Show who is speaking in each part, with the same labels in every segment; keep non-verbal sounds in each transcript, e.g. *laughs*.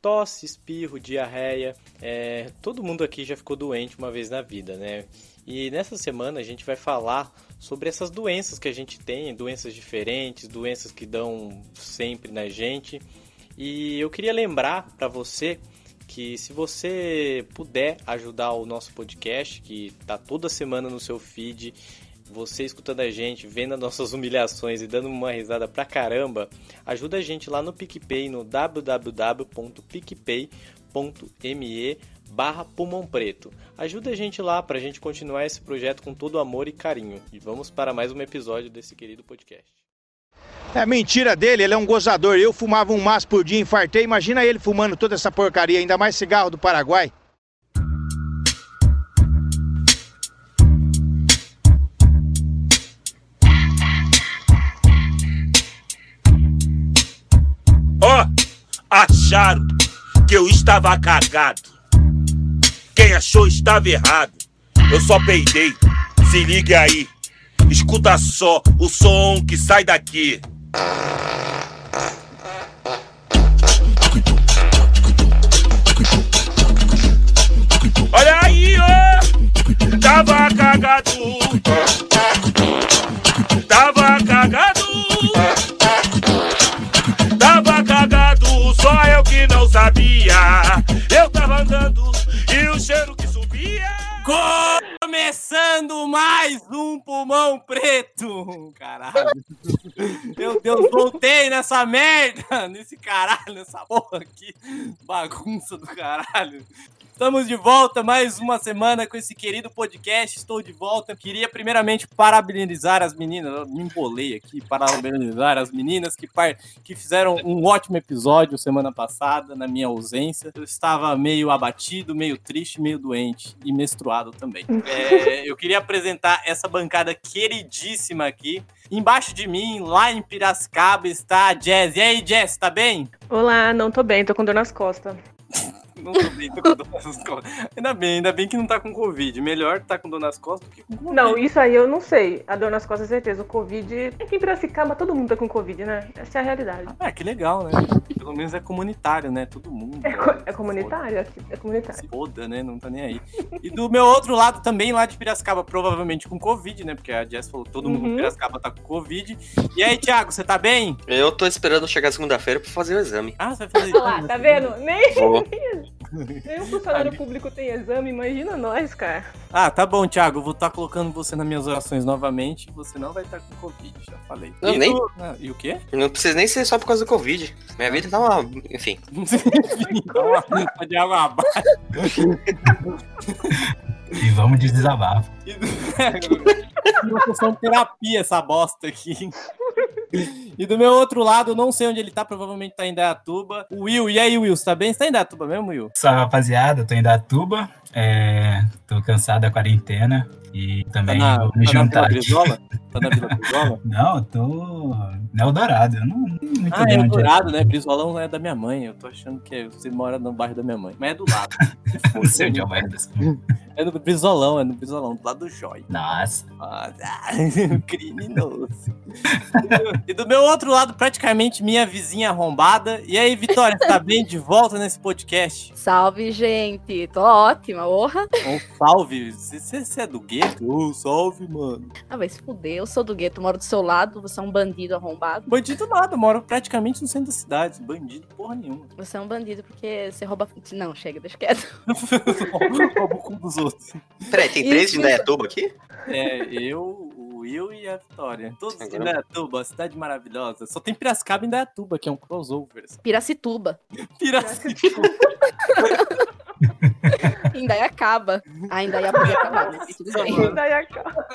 Speaker 1: tosse, espirro, diarreia. É, todo mundo aqui já ficou doente uma vez na vida, né? E nessa semana a gente vai falar sobre essas doenças que a gente tem, doenças diferentes, doenças que dão sempre na gente. E eu queria lembrar para você que se você puder ajudar o nosso podcast, que tá toda semana no seu feed, você escutando a gente, vendo as nossas *laughs* humilhações e dando uma risada pra caramba, ajuda a gente lá no PicPay, no www.picpay.me barra Pulmão Preto. Ajuda a gente lá pra gente continuar esse projeto com todo amor e carinho. E vamos para mais um episódio desse querido podcast.
Speaker 2: É mentira dele, ele é um gozador. Eu fumava um maço por dia, infartei. Imagina ele fumando toda essa porcaria, ainda mais cigarro do Paraguai.
Speaker 3: Estava cagado. Quem achou estava errado. Eu só peidei. Se ligue aí. Escuta só o som que sai daqui. Olha aí, ó! Tava cagado! Tava cagado! Sabia. Eu tava andando e o cheiro que subia.
Speaker 1: Começando mais um pulmão preto! Caralho! Meu Deus, voltei nessa merda! Nesse caralho, nessa porra aqui! Bagunça do caralho! Estamos de volta mais uma semana com esse querido podcast. Estou de volta. Queria primeiramente parabenizar as meninas. Eu me embolei aqui. Parabenizar as meninas que, par... que fizeram um ótimo episódio semana passada, na minha ausência. Eu estava meio abatido, meio triste, meio doente e menstruado também. *laughs* É, eu queria apresentar essa bancada queridíssima aqui. Embaixo de mim, lá em Piracicaba, está a Jazz. E aí, Jazz, tá bem?
Speaker 4: Olá, não tô bem, tô com dor nas costas.
Speaker 1: Não tô bem, tô com dor nas costas. Ainda bem, ainda bem que não tá com Covid. Melhor tá com dor nas costas do que com Covid.
Speaker 4: Não, isso aí eu não sei. A dor nas costas, certeza. O Covid. Aqui em Piracicaba, todo mundo tá com Covid, né? Essa é a realidade.
Speaker 1: Ah, que legal, né? Pelo menos é comunitário, né? Todo mundo.
Speaker 4: É, co- é comunitário aqui. É comunitário.
Speaker 1: Se foda, né? Não tá nem aí. E do meu outro lado também, lá de Piracicaba, provavelmente com Covid, né? Porque a Jess falou que todo mundo em
Speaker 4: Uhum.
Speaker 1: Piracicaba tá com Covid. E aí, Thiago, você tá bem?
Speaker 5: Eu tô esperando chegar segunda-feira pra fazer o exame.
Speaker 1: Ah, você vai fazer
Speaker 4: Olha lá, tá vendo? Nem. *laughs* *laughs* nem um funcionário público tem exame, imagina nós, cara.
Speaker 1: Ah, tá bom, Thiago. Vou estar colocando você nas minhas orações novamente. Você não vai estar com Covid, já falei.
Speaker 5: Não,
Speaker 1: e,
Speaker 5: nem-
Speaker 1: do- ah, e o quê?
Speaker 5: Não precisa nem ser só por causa do Covid. Minha vida tá uma. Enfim. *laughs*
Speaker 1: Enfim, tá uma- *laughs* tá de água abaixo.
Speaker 6: E vamos de desabafo.
Speaker 1: Uma sessão de terapia essa bosta aqui. E do meu outro lado, eu não sei onde ele tá, provavelmente tá em Dayatuba. Will, e aí, Will, você tá bem? Você tá em Dayatuba mesmo, Will?
Speaker 6: Salve, rapaziada. Tô em Datuba. É, tô cansado da quarentena. E
Speaker 1: Tá
Speaker 6: também
Speaker 1: na,
Speaker 6: vou
Speaker 1: tá
Speaker 6: me
Speaker 1: na Vila
Speaker 6: juntar.
Speaker 1: Brizola? Tá na Vila Brizola? *laughs*
Speaker 6: Não, eu tô no Eldorado. Eu não,
Speaker 1: Ah,
Speaker 6: bem
Speaker 1: é
Speaker 6: onde
Speaker 1: Dourado, né? Brizolão é da minha mãe. Eu tô achando que você mora no bairro da minha mãe. Mas é do lado. *laughs*
Speaker 6: Não sei onde é o bairro desse-
Speaker 1: É no Brizolão, é no Brizolão, do lado do Jói.
Speaker 6: Nossa.
Speaker 1: Ah, *laughs* criminoso. e do meu outro lado, praticamente minha vizinha arrombada. E aí, Vitória, você tá bem de volta nesse podcast?
Speaker 7: Salve, gente. Tô ótima, orra.
Speaker 1: Um salve. Você- é do gueto? Ô, salve, mano.
Speaker 7: Ah, vai se fuder. Eu sou do gueto, moro do seu lado. Você é um bandido arrombado.
Speaker 1: Bandido nada, moro praticamente no centro da cidade. Bandido porra nenhuma.
Speaker 7: Você é um bandido porque você rouba. Não, chega, deixa quieto. *laughs*
Speaker 1: Roubo o cu dos outros.
Speaker 5: Peraí, tem três
Speaker 7: Isso.
Speaker 5: de Indaiatuba aqui?
Speaker 1: É, eu, o Will e a Vitória. Todos
Speaker 5: Agora-
Speaker 1: Indaiatuba, cidade maravilhosa. Só tem Piracicaba e Indaiatuba, que é um crossover.
Speaker 7: Piracituba.
Speaker 1: Piracicaba. *laughs*
Speaker 7: Ainda aí acaba. Ainda aí podia acabar, né? Tudo bem.
Speaker 4: Acaba.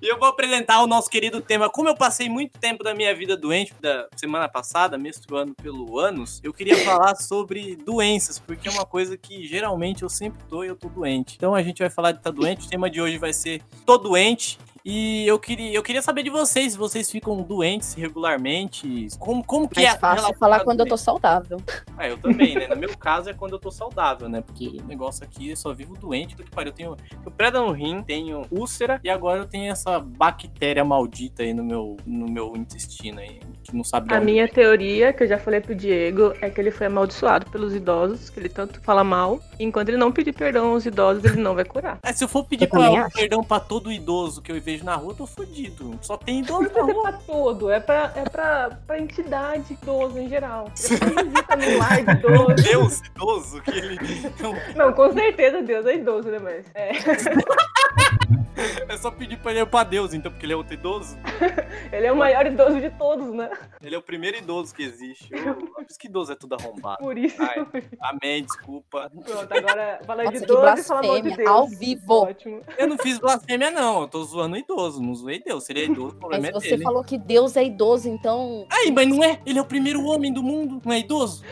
Speaker 1: E eu vou apresentar o nosso querido tema. Como eu passei muito tempo da minha vida doente, da semana passada, menstruando pelo ânus, eu queria falar sobre doenças, porque é uma coisa que geralmente eu sempre tô e eu tô doente. Então a gente vai falar de estar doente. O tema de hoje vai ser Tô doente. E eu queria, eu queria saber de vocês, se vocês ficam doentes regularmente. Como, como que é
Speaker 7: Mais
Speaker 1: a
Speaker 7: fácil falar quando eu tô saudável.
Speaker 1: Ah, eu também, né? No meu caso é quando eu tô saudável, né? Porque o negócio aqui eu só vivo doente do que pariu. Eu tenho, tenho preda no rim, tenho úlcera e agora eu tenho essa bactéria maldita aí no meu, no meu intestino aí. Que não sabe
Speaker 4: A minha
Speaker 1: vem.
Speaker 4: teoria, que eu já falei pro Diego, é que ele foi amaldiçoado pelos idosos, que ele tanto fala mal. E enquanto ele não pedir perdão aos idosos, ele não vai curar.
Speaker 1: É, se eu for pedir
Speaker 7: Eu
Speaker 1: pra, perdão pra todo idoso que eu vejo na rua, eu tô fudido. Só tem idoso
Speaker 4: Não
Speaker 1: na
Speaker 4: é
Speaker 1: rua.
Speaker 4: pra todo, é pra, é pra, pra entidade idoso em geral. *laughs* Ele visita no lar de idoso.
Speaker 1: Deus idoso, que ele é
Speaker 4: Não, com certeza Deus é idoso, né, mas... É. *laughs* *laughs*
Speaker 1: É só pedir pra ele ir pra Deus, então, porque ele é outro idoso. *laughs*
Speaker 4: Ele é o maior idoso de todos, né?
Speaker 1: Ele é o primeiro idoso que existe. *laughs* Ô, Por isso que idoso é tudo arrombado.
Speaker 4: Por isso.
Speaker 1: Ai. Amém, desculpa.
Speaker 4: Pronto, agora falando
Speaker 7: Nossa,
Speaker 4: de idoso e falar mal de
Speaker 7: blasfêmia,
Speaker 4: Deus.
Speaker 7: ao vivo.
Speaker 4: Ótimo.
Speaker 1: Eu não fiz blasfêmia, não. Eu tô zoando o idoso. Não zoei Deus. Se ele é idoso, o
Speaker 7: Mas
Speaker 1: problema é
Speaker 7: você
Speaker 1: dele.
Speaker 7: falou que Deus é idoso, então.
Speaker 1: Aí, mas não é? Ele é o primeiro homem do mundo. Não é idoso?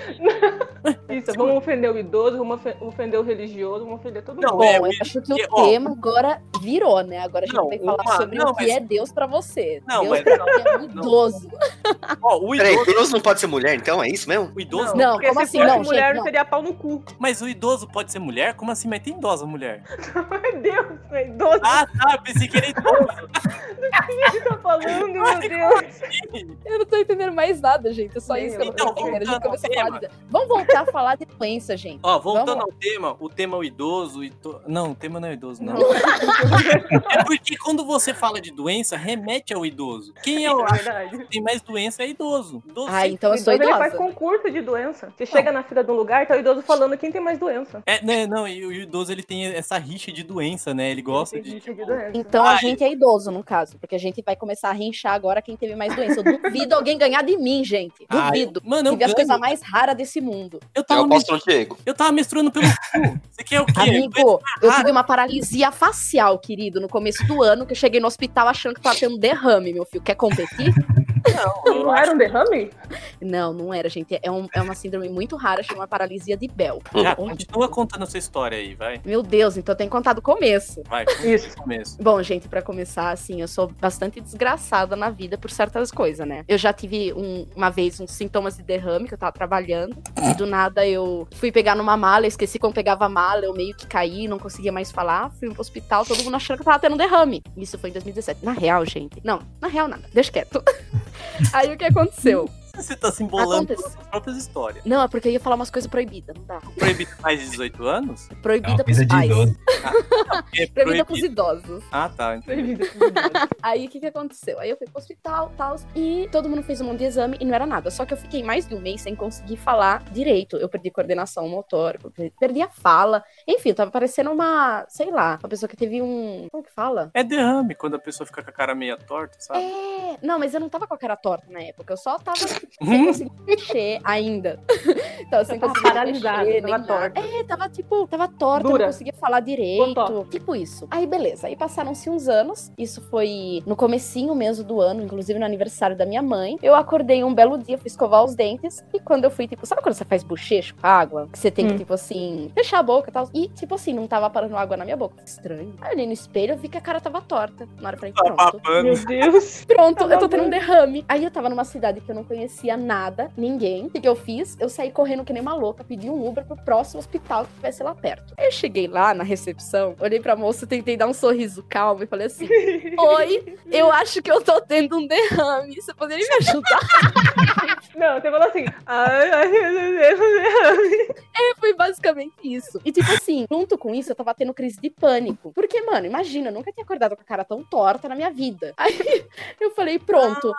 Speaker 4: Isso, vamos ofender o idoso, vamos ofe- ofender o religioso, vamos ofender todo
Speaker 1: Não,
Speaker 4: mundo.
Speaker 7: Bom,
Speaker 1: é,
Speaker 7: eu
Speaker 1: eu-
Speaker 7: acho que o
Speaker 1: é, ó.
Speaker 7: tema agora virou, né? Agora a gente
Speaker 1: Não,
Speaker 7: vai falar
Speaker 1: uma-
Speaker 7: sobre
Speaker 1: não,
Speaker 7: o que
Speaker 1: mas-
Speaker 7: é Deus pra você.
Speaker 1: Não,
Speaker 7: Deus
Speaker 1: mas-
Speaker 7: pra mim é um idoso. *laughs*
Speaker 1: Ó, o
Speaker 5: Peraí,
Speaker 1: idoso.
Speaker 5: idoso não pode ser mulher, então? É isso mesmo?
Speaker 1: O idoso.
Speaker 7: Não,
Speaker 4: porque
Speaker 7: como
Speaker 4: se
Speaker 7: assim?
Speaker 4: fosse
Speaker 7: Não,
Speaker 4: mulher,
Speaker 7: gente, não.
Speaker 4: seria pau no cu.
Speaker 1: Mas o idoso pode ser mulher? Como assim? Mas tem idosa mulher. *laughs*
Speaker 4: Meu Deus, é idoso
Speaker 1: Ah, tá. Eu pensei que era idoso. *laughs*
Speaker 4: que tá falando, meu Deus.
Speaker 7: Eu não tô entendendo mais nada, gente. É só
Speaker 4: Nem
Speaker 7: isso que eu não tô entendendo. A gente
Speaker 1: Então,
Speaker 7: começou a falar
Speaker 1: voltando
Speaker 7: de... Vamos voltar a falar de doença, gente.
Speaker 1: Ó, voltando
Speaker 7: Vamos.
Speaker 1: ao tema, o tema é o idoso e to... Não, o tema não é idoso, não. É porque quando você fala de doença, remete ao idoso. Quem é o
Speaker 4: É
Speaker 1: que tem mais doença é idoso. Idoso
Speaker 7: Ah, então eu sou
Speaker 4: idoso, ele faz concurso de doença. Você chega na fila de um lugar, tá o idoso falando quem tem mais doença.
Speaker 1: É, né, não, e o idoso ele tem essa rixa de doença, né? Ele gosta de.
Speaker 4: rixa de
Speaker 1: tipo,
Speaker 4: doença.
Speaker 7: Então a
Speaker 1: Ai.
Speaker 7: gente é idoso, no caso. Porque a gente vai começar a rinchar agora quem teve mais doença. Eu duvido alguém ganhar de mim, gente.
Speaker 1: Ai,
Speaker 7: Duvido.
Speaker 1: Mano, eu
Speaker 7: Tive as coisas mais raras desse mundo.
Speaker 1: Eu
Speaker 5: Eu
Speaker 1: tava,
Speaker 5: Diego.
Speaker 1: eu tava menstruando pelo cu. Você quer o quê?
Speaker 7: Amigo, eu tive uma paralisia facial, querido, no começo do ano, que eu cheguei no hospital achando que tava tendo derrame, meu filho. Quer competir? *laughs*
Speaker 1: Não,
Speaker 4: Não era um derrame?
Speaker 7: Não, não era, gente. É, um- é uma síndrome muito rara, chama paralisia de Bell.
Speaker 1: Já, continua contando a sua história aí, vai.
Speaker 7: Meu Deus, então tenho que contar do começo.
Speaker 1: Vai,
Speaker 4: Isso.
Speaker 1: começo.
Speaker 7: Bom, gente, pra começar, assim, eu sou bastante desgraçada na vida por certas coisas, né? Eu já tive um- uma vez uns sintomas de derrame que eu tava trabalhando. E do nada eu fui pegar numa mala, esqueci como pegava a mala, eu meio que caí, não conseguia mais falar. Fui pro hospital, todo mundo achando que eu tava tendo um derrame. Isso foi em 2017. Na real, gente. Não, na real nada. Deixa quieto. *laughs* Aí o que aconteceu? *laughs*
Speaker 1: Você tá se embolando
Speaker 7: Acontece.
Speaker 1: com suas próprias histórias.
Speaker 7: Não, é porque eu ia falar umas coisas proibidas, não dá.
Speaker 1: Proibido mais de 18 anos?
Speaker 7: Proibida pros
Speaker 6: de
Speaker 7: pais.
Speaker 6: idoso. *laughs*
Speaker 1: É
Speaker 7: Proibida pros
Speaker 1: proibido.
Speaker 7: idosos.
Speaker 1: Ah, tá. entendi. *laughs*
Speaker 7: Aí o que que aconteceu? Aí eu fui pro hospital, tal, e todo mundo fez um monte de exame e não era nada. Só que eu fiquei mais de um mês sem conseguir falar direito. Eu perdi coordenação motor, perdi a fala. Enfim, eu tava parecendo uma, sei lá, uma pessoa que teve um. Como que fala?
Speaker 1: É derrame quando a pessoa fica com a cara meia torta, sabe?
Speaker 7: É. Não, mas eu não tava com a cara torta na época. Eu só tava? Sem conseguir mexer ainda. *laughs* tava sem
Speaker 4: Tava
Speaker 7: conseguir
Speaker 4: paralisada,
Speaker 7: mexer,
Speaker 4: tava torta.
Speaker 7: É, tava tipo, tava torta,
Speaker 4: Dura.
Speaker 7: não conseguia falar direito.
Speaker 4: Botó.
Speaker 7: Tipo isso. Aí beleza, aí passaram-se uns anos. Isso foi no comecinho mesmo do ano, inclusive no aniversário da minha mãe. Eu acordei um belo dia, fui escovar os dentes. E quando eu fui, tipo, sabe quando você faz bochecho com água? Que você tem que,
Speaker 4: Hum.
Speaker 7: tipo assim, fechar a boca e tal. E, tipo assim, não tava parando água na minha boca. Estranho. Aí eu olhei no espelho, eu vi que a cara tava torta. Na hora eu falei,
Speaker 1: Tá
Speaker 7: pronto.
Speaker 1: babando.
Speaker 4: Meu Deus.
Speaker 7: Pronto,
Speaker 4: Tá
Speaker 7: eu tô tendo um derrame. Aí eu tava numa cidade que eu não conhecia nada, ninguém. O que, eu fiz? Eu saí correndo que nem uma louca, pedi um Uber pro próximo hospital que tivesse lá perto. Aí eu cheguei lá na recepção, olhei pra moça, tentei dar um sorriso calmo e falei assim: *laughs* Oi, eu acho que eu tô tendo um derrame. Você poderia me ajudar?
Speaker 4: Não, você falou assim. Ai, ai, meu Deus.
Speaker 7: É, foi basicamente isso. E tipo assim, junto com isso, eu tava tendo crise de pânico. Porque, mano, imagina, eu nunca tinha acordado com a cara tão torta na minha vida. Aí eu falei, pronto.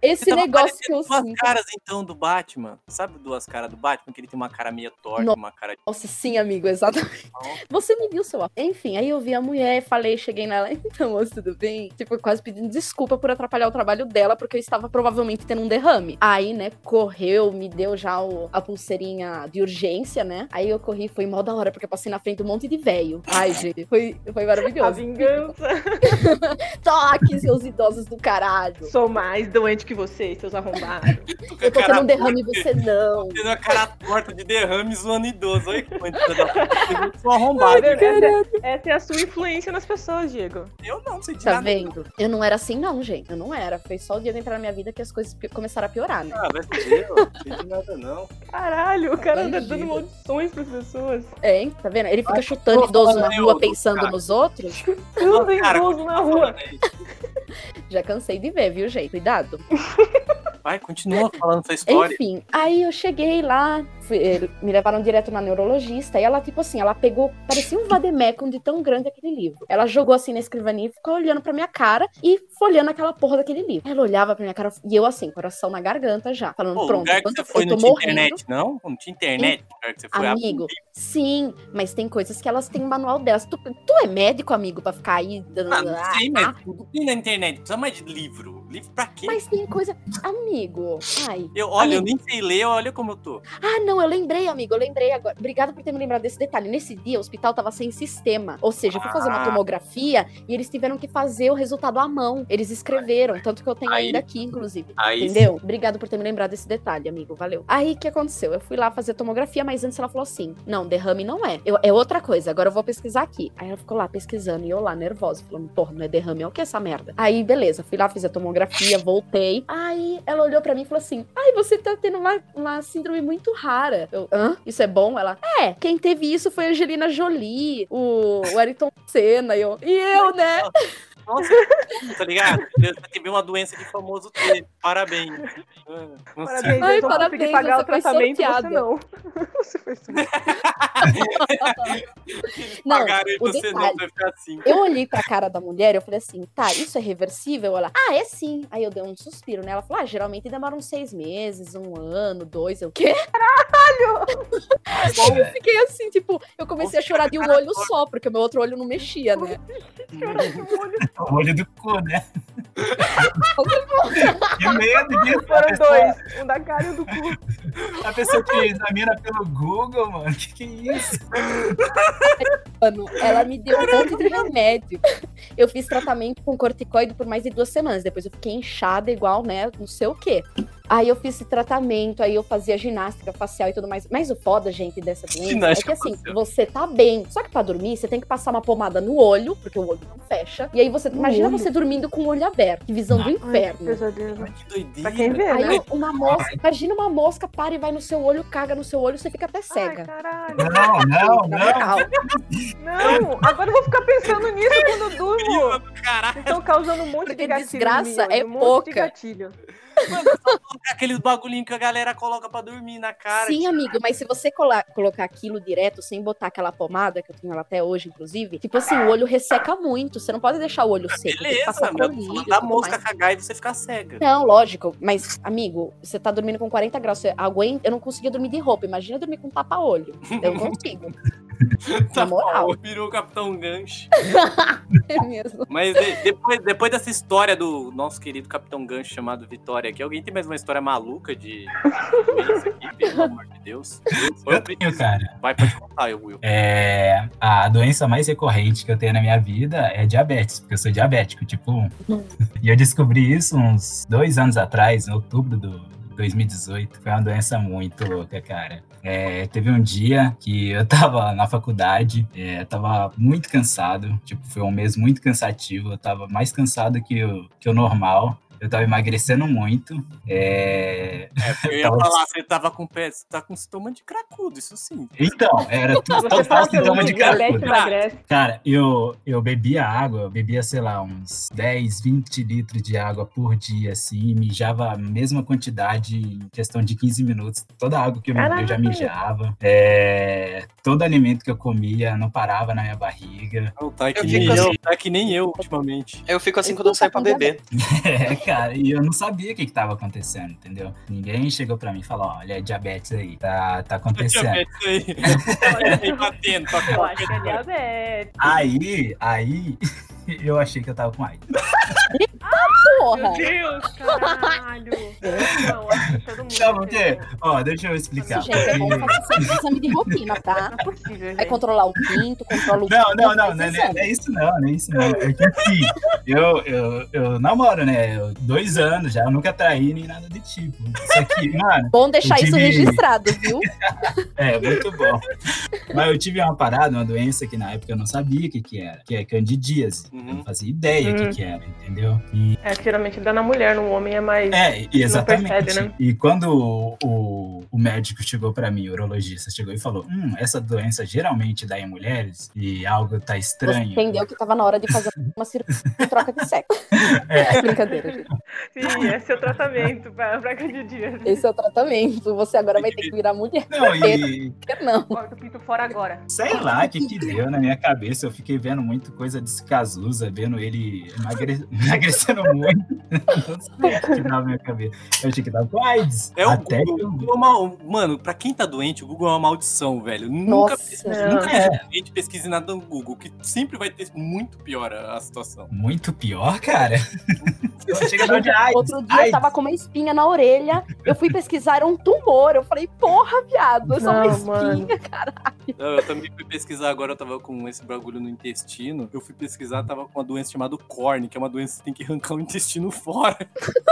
Speaker 7: esse
Speaker 1: Você tava
Speaker 7: negócio que eu
Speaker 1: parecendo caras, então, do Batman. Sabe duas caras do Batman? Que ele tem uma cara meia torta,
Speaker 7: No-
Speaker 1: uma cara de
Speaker 7: Nossa, sim, amigo, exatamente. *laughs* Você me viu, seu Enfim, aí eu vi a mulher, falei, cheguei nela, *laughs* então, moça, tudo bem? Tipo, quase pedindo desculpa por atrapalhar o trabalho dela, porque eu estava provavelmente tendo um derrame. Aí, né, correu, me deu já o- a pulseirinha de urgência, né? Aí eu corri, foi mó da hora, porque eu passei na frente de um monte de velho. Ai, gente, foi, foi
Speaker 4: A
Speaker 7: maravilhoso.
Speaker 4: vingança. *laughs*
Speaker 7: Toque, seus idosos do caralho.
Speaker 4: Sou mais doente que vocês, seus arrombados.
Speaker 7: Eu tô tendo um derrame e você não.
Speaker 1: Tendo a cara torta de derrame zoando idoso. Olha que coisa da puta. Eu sou arrombado.
Speaker 4: Essa, essa é a sua influência nas pessoas, Diego.
Speaker 1: Eu não sei de
Speaker 7: Tá
Speaker 1: nada.
Speaker 7: vendo? Eu não era assim, não, gente. Eu não era. Foi só o dia de entrar na minha vida que as coisas começaram a piorar, né?
Speaker 1: Ah, vai ser eu. Não sei de nada, não.
Speaker 4: Caralho, o cara anda
Speaker 7: Bandido.
Speaker 4: dando maldições pras pessoas.
Speaker 7: É, hein? Tá vendo? Ele fica
Speaker 1: Ai,
Speaker 7: chutando idoso na rua
Speaker 1: eu,
Speaker 7: pensando
Speaker 1: cara.
Speaker 7: nos outros.
Speaker 1: Cara,
Speaker 4: idoso na rua. *laughs*
Speaker 7: Já cansei de ver, viu, gente? Cuidado. *laughs*
Speaker 1: Vai, continua falando essa história.
Speaker 7: Enfim, aí eu cheguei lá, fui- eh, me levaram direto na neurologista, e ela, tipo assim, ela pegou, parecia um vademecum de tão grande aquele livro. Ela jogou assim na escrivaninha e ficou olhando pra minha cara e folhando aquela porra daquele livro. Ela olhava pra minha cara e eu assim, coração na garganta já, falando,
Speaker 1: Pô,
Speaker 7: pronto,
Speaker 1: lugar que você foi
Speaker 7: eu
Speaker 1: não
Speaker 7: tô
Speaker 1: tinha
Speaker 7: morrendo.
Speaker 1: internet, não? Não tinha internet foi. Ah,
Speaker 7: Amigo, sim, mas tem coisas que elas têm manual delas. Tu, tu é médico, amigo, pra ficar aí dando.
Speaker 1: Ah, não sei, mas tem na internet. Precisa mais de livro. Livro pra quê?
Speaker 7: Mas tem coisa. Amigo, ai.
Speaker 1: Eu, olha, eu
Speaker 7: amigo.
Speaker 1: nem sei ler, olha como eu tô.
Speaker 7: Ah, não, eu lembrei, amigo, eu lembrei agora. Obrigada por ter me lembrado desse detalhe. Nesse dia, o hospital tava sem sistema. Ou seja, eu fui fazer uma
Speaker 1: Ah.
Speaker 7: tomografia e eles tiveram que fazer o resultado à mão. Eles escreveram, tanto que eu tenho
Speaker 1: Aí-
Speaker 7: ainda aqui, inclusive.
Speaker 1: Aí
Speaker 7: Entendeu? Obrigado por ter me lembrado desse detalhe, amigo. Valeu. Aí o que aconteceu? Eu fui lá fazer tomografia, mas antes ela falou assim: não, derrame não é. Eu- é outra coisa, agora eu vou pesquisar aqui. Aí ela ficou lá pesquisando e eu lá, nervosa, falando, porra, não é derrame, é o que é essa merda? Aí, beleza, fui lá, fiz a tomografia, voltei. Aí ela olhou pra mim e falou assim: ai, você tá tendo uma, uma síndrome muito rara. Eu, hã? Isso é bom? Ela, é, quem teve isso foi a Angelina Jolie, o, o Ayrton Senna. E eu, e eu, né?
Speaker 1: Nossa, *laughs* tá ligado? Você teve uma doença de famoso ter. Parabéns. Não.
Speaker 4: Parabéns,
Speaker 7: Ai,
Speaker 4: eu só
Speaker 7: parabéns,
Speaker 4: consegui pagar
Speaker 7: você
Speaker 4: o
Speaker 7: foi
Speaker 4: tratamento, você
Speaker 7: sorteada.
Speaker 4: não. *laughs* Você foi *laughs*
Speaker 7: Não,
Speaker 1: Pagaram e você não
Speaker 7: detalhe.
Speaker 1: vai ficar assim.
Speaker 7: Eu olhei pra cara da mulher e eu falei assim, tá, isso é reversível? Ela, ah, é sim. Aí eu dei um suspiro, né? Ela falou, ah, geralmente demora uns seis meses, um ano, dois. Eu, quê? Caralho! eu fiquei assim, tipo, eu comecei a chorar de um olho só, porque o meu outro olho não mexia, né?
Speaker 6: O olho do cu, né? *laughs* que medo disso. A
Speaker 4: Foram
Speaker 6: pessoa,
Speaker 4: dois, um da cara e um do cu. *laughs*
Speaker 6: a pessoa que examina pelo Google, mano. Que que é isso?
Speaker 7: Mano, ela me deu um monte de remédio. Eu fiz tratamento com corticoide por mais de duas semanas. Depois eu fiquei inchada igual, né? Não sei o quê. Aí eu fiz esse tratamento, aí eu fazia ginástica facial e tudo mais. Mas o foda, gente, dessa doença
Speaker 1: Ginástica
Speaker 7: é que assim,
Speaker 1: facial.
Speaker 7: você tá bem. Só que pra dormir, você tem que passar uma pomada no olho, porque o olho não fecha. E aí você. imagina
Speaker 4: olho?
Speaker 7: você dormindo com o olho aberto. Que visão do
Speaker 4: Ai,
Speaker 7: inferno.
Speaker 4: pesadelo.
Speaker 1: Que doideira.
Speaker 4: Pra quem vê,
Speaker 7: Aí
Speaker 4: né?
Speaker 7: uma mosca, imagina uma mosca para e vai no seu olho, caga no seu olho, você fica até
Speaker 4: Ai,
Speaker 7: cega.
Speaker 4: caralho.
Speaker 6: Não, não, não.
Speaker 4: Não, agora eu vou ficar pensando nisso quando eu durmo.
Speaker 1: Caralho,
Speaker 4: Estão causando um monte
Speaker 7: Porque
Speaker 4: de gatilho.
Speaker 7: desgraça
Speaker 4: mim,
Speaker 7: é
Speaker 4: um monte
Speaker 7: pouca.
Speaker 4: Gatilho.
Speaker 1: aqueles bagulhinhos que a galera coloca pra dormir na cara.
Speaker 7: Sim, amigo, mas se você colar- colocar aquilo direto, sem botar aquela pomada, que eu tenho ela até hoje, inclusive, tipo assim, o olho resseca muito. Você não pode deixar o olho seco.
Speaker 1: Beleza,
Speaker 7: passar
Speaker 1: meu. da mosca
Speaker 7: mais.
Speaker 1: cagar e você ficar cega.
Speaker 7: Não, lógico, mas, amigo, você tá dormindo com 40 graus, você aguenta, eu não conseguia dormir de roupa, imagina dormir com tapa-olho. Eu não consigo, *laughs* *laughs*
Speaker 1: Tá
Speaker 7: moral.
Speaker 1: Virou o Capitão Gancho. *laughs*
Speaker 7: é mesmo.
Speaker 1: Mas de- depois, depois dessa história do nosso querido Capitão Gancho chamado Vitória aqui, alguém tem mais uma história maluca de doença aqui, pelo amor de Deus? Ou
Speaker 6: Eu tenho, cara.
Speaker 1: Vai, pode contar, eu, Will.
Speaker 6: É, a doença mais recorrente que eu tenho na minha vida é diabetes, porque eu sou diabético, tipo 1. e eu descobri isso uns dois anos atrás, em outubro do 2018. Foi uma doença muito louca, cara. É, teve um dia que eu tava na faculdade, é, tava muito cansado, tipo, foi um mês muito cansativo, eu tava mais cansado que o, que o normal. Eu tava emagrecendo muito. É,
Speaker 1: É, eu ia *laughs*
Speaker 6: Tava-
Speaker 1: falar, você tava com pé, você tá com sintoma de cracudo, isso sim.
Speaker 6: Então, era *laughs* tudo total sintoma de cracudo. Cara, eu, eu bebia água, eu bebia, sei lá, uns 10, 20 litros de água por dia, assim, e mijava a mesma quantidade em questão de 15 minutos. Toda a água que eu bebia eu já mijava. É, todo alimento que eu comia não parava na minha barriga.
Speaker 1: Não, tá que
Speaker 5: Eu
Speaker 1: nem
Speaker 5: fico
Speaker 1: eu,
Speaker 5: assim-
Speaker 1: tá que nem eu ultimamente.
Speaker 5: Eu fico assim quando eu saio pra beber. *laughs*
Speaker 6: É, cara, e eu não sabia o que, que tava acontecendo, entendeu? Ninguém chegou pra mim e falou, olha, é diabetes aí, tá, tá *laughs* acontecendo.
Speaker 1: Diabetes aí. *laughs* Aí, batendo, tá
Speaker 4: Eu acho que é diabetes.
Speaker 6: Aí, aí, eu achei que eu tava com AIDS.
Speaker 7: Porra!
Speaker 4: Deus, caralho. *laughs* Não, acho que todo mundo.
Speaker 6: Sabe por quê? Ó, deixa eu explicar.
Speaker 7: Gente, é bom fazer exame de rotina, tá?
Speaker 4: Não é possível,
Speaker 7: Vai controlar o pinto, controla o
Speaker 6: Não, não,
Speaker 7: pinto,
Speaker 6: não,
Speaker 7: faz
Speaker 6: não, é, não é isso não, não é isso não. É que assim, eu, eu, eu namoro, né? Eu- dois anos já, eu nunca traí nem nada do tipo. Isso aqui, mano,
Speaker 7: Bom deixar
Speaker 6: Eu
Speaker 7: isso
Speaker 6: tive-
Speaker 7: registrado, viu? *laughs*
Speaker 6: É, muito bom. Mas eu tive uma parada, uma doença que na época eu não sabia o que, que era, que é candidíase. Eu não
Speaker 1: Uhum.
Speaker 6: fazia ideia o que, que era, entendeu? E,
Speaker 4: É, geralmente dá na mulher, no homem é mais.
Speaker 6: é, e exatamente.
Speaker 4: percebe, né?
Speaker 6: E quando o, o, o médico chegou pra mim, o urologista, chegou e falou: Hum, essa doença geralmente dá em mulheres e algo tá
Speaker 7: Você
Speaker 6: estranho.
Speaker 7: entendeu que tava na hora de fazer *laughs* uma cirurgia de troca de sexo.
Speaker 6: É.
Speaker 7: É brincadeira, gente.
Speaker 4: Sim, esse é o tratamento pra, pra candidíase.
Speaker 7: Esse é o tratamento. Você agora vai ter que virar mulher.
Speaker 6: Não, e
Speaker 7: não?
Speaker 4: Corta o pinto fora agora.
Speaker 6: sei lá o que, que deu na minha cabeça. Eu fiquei vendo muito coisa de Cazuza, vendo ele emagre... *laughs* emagrecendo muito. Não sei o que dava na minha cabeça. Eu achei que tava com AIDS.
Speaker 1: É o
Speaker 6: Até
Speaker 1: Google.
Speaker 6: que
Speaker 1: O
Speaker 6: eu...
Speaker 1: Google é uma- Mano, pra quem tá doente, o Google é uma maldição, velho. Nunca, pesquise, nunca
Speaker 6: É.
Speaker 1: pesquise, pesquise nada no Google, que sempre vai ter muito pior a, a situação.
Speaker 6: Muito pior, cara. Eu achei que era de AIDS.
Speaker 7: Outro dia eu
Speaker 6: AIDS.
Speaker 7: tava com uma espinha na orelha. Eu fui pesquisar, era um tumor. Eu falei, porra, viado, é só uma espinha,
Speaker 4: mano.
Speaker 7: cara.
Speaker 1: Eu, eu também fui pesquisar agora, eu tava com esse bagulho no intestino. Eu fui pesquisar, tava com uma doença chamada corne, que é uma doença que você tem que arrancar o intestino *laughs* fora.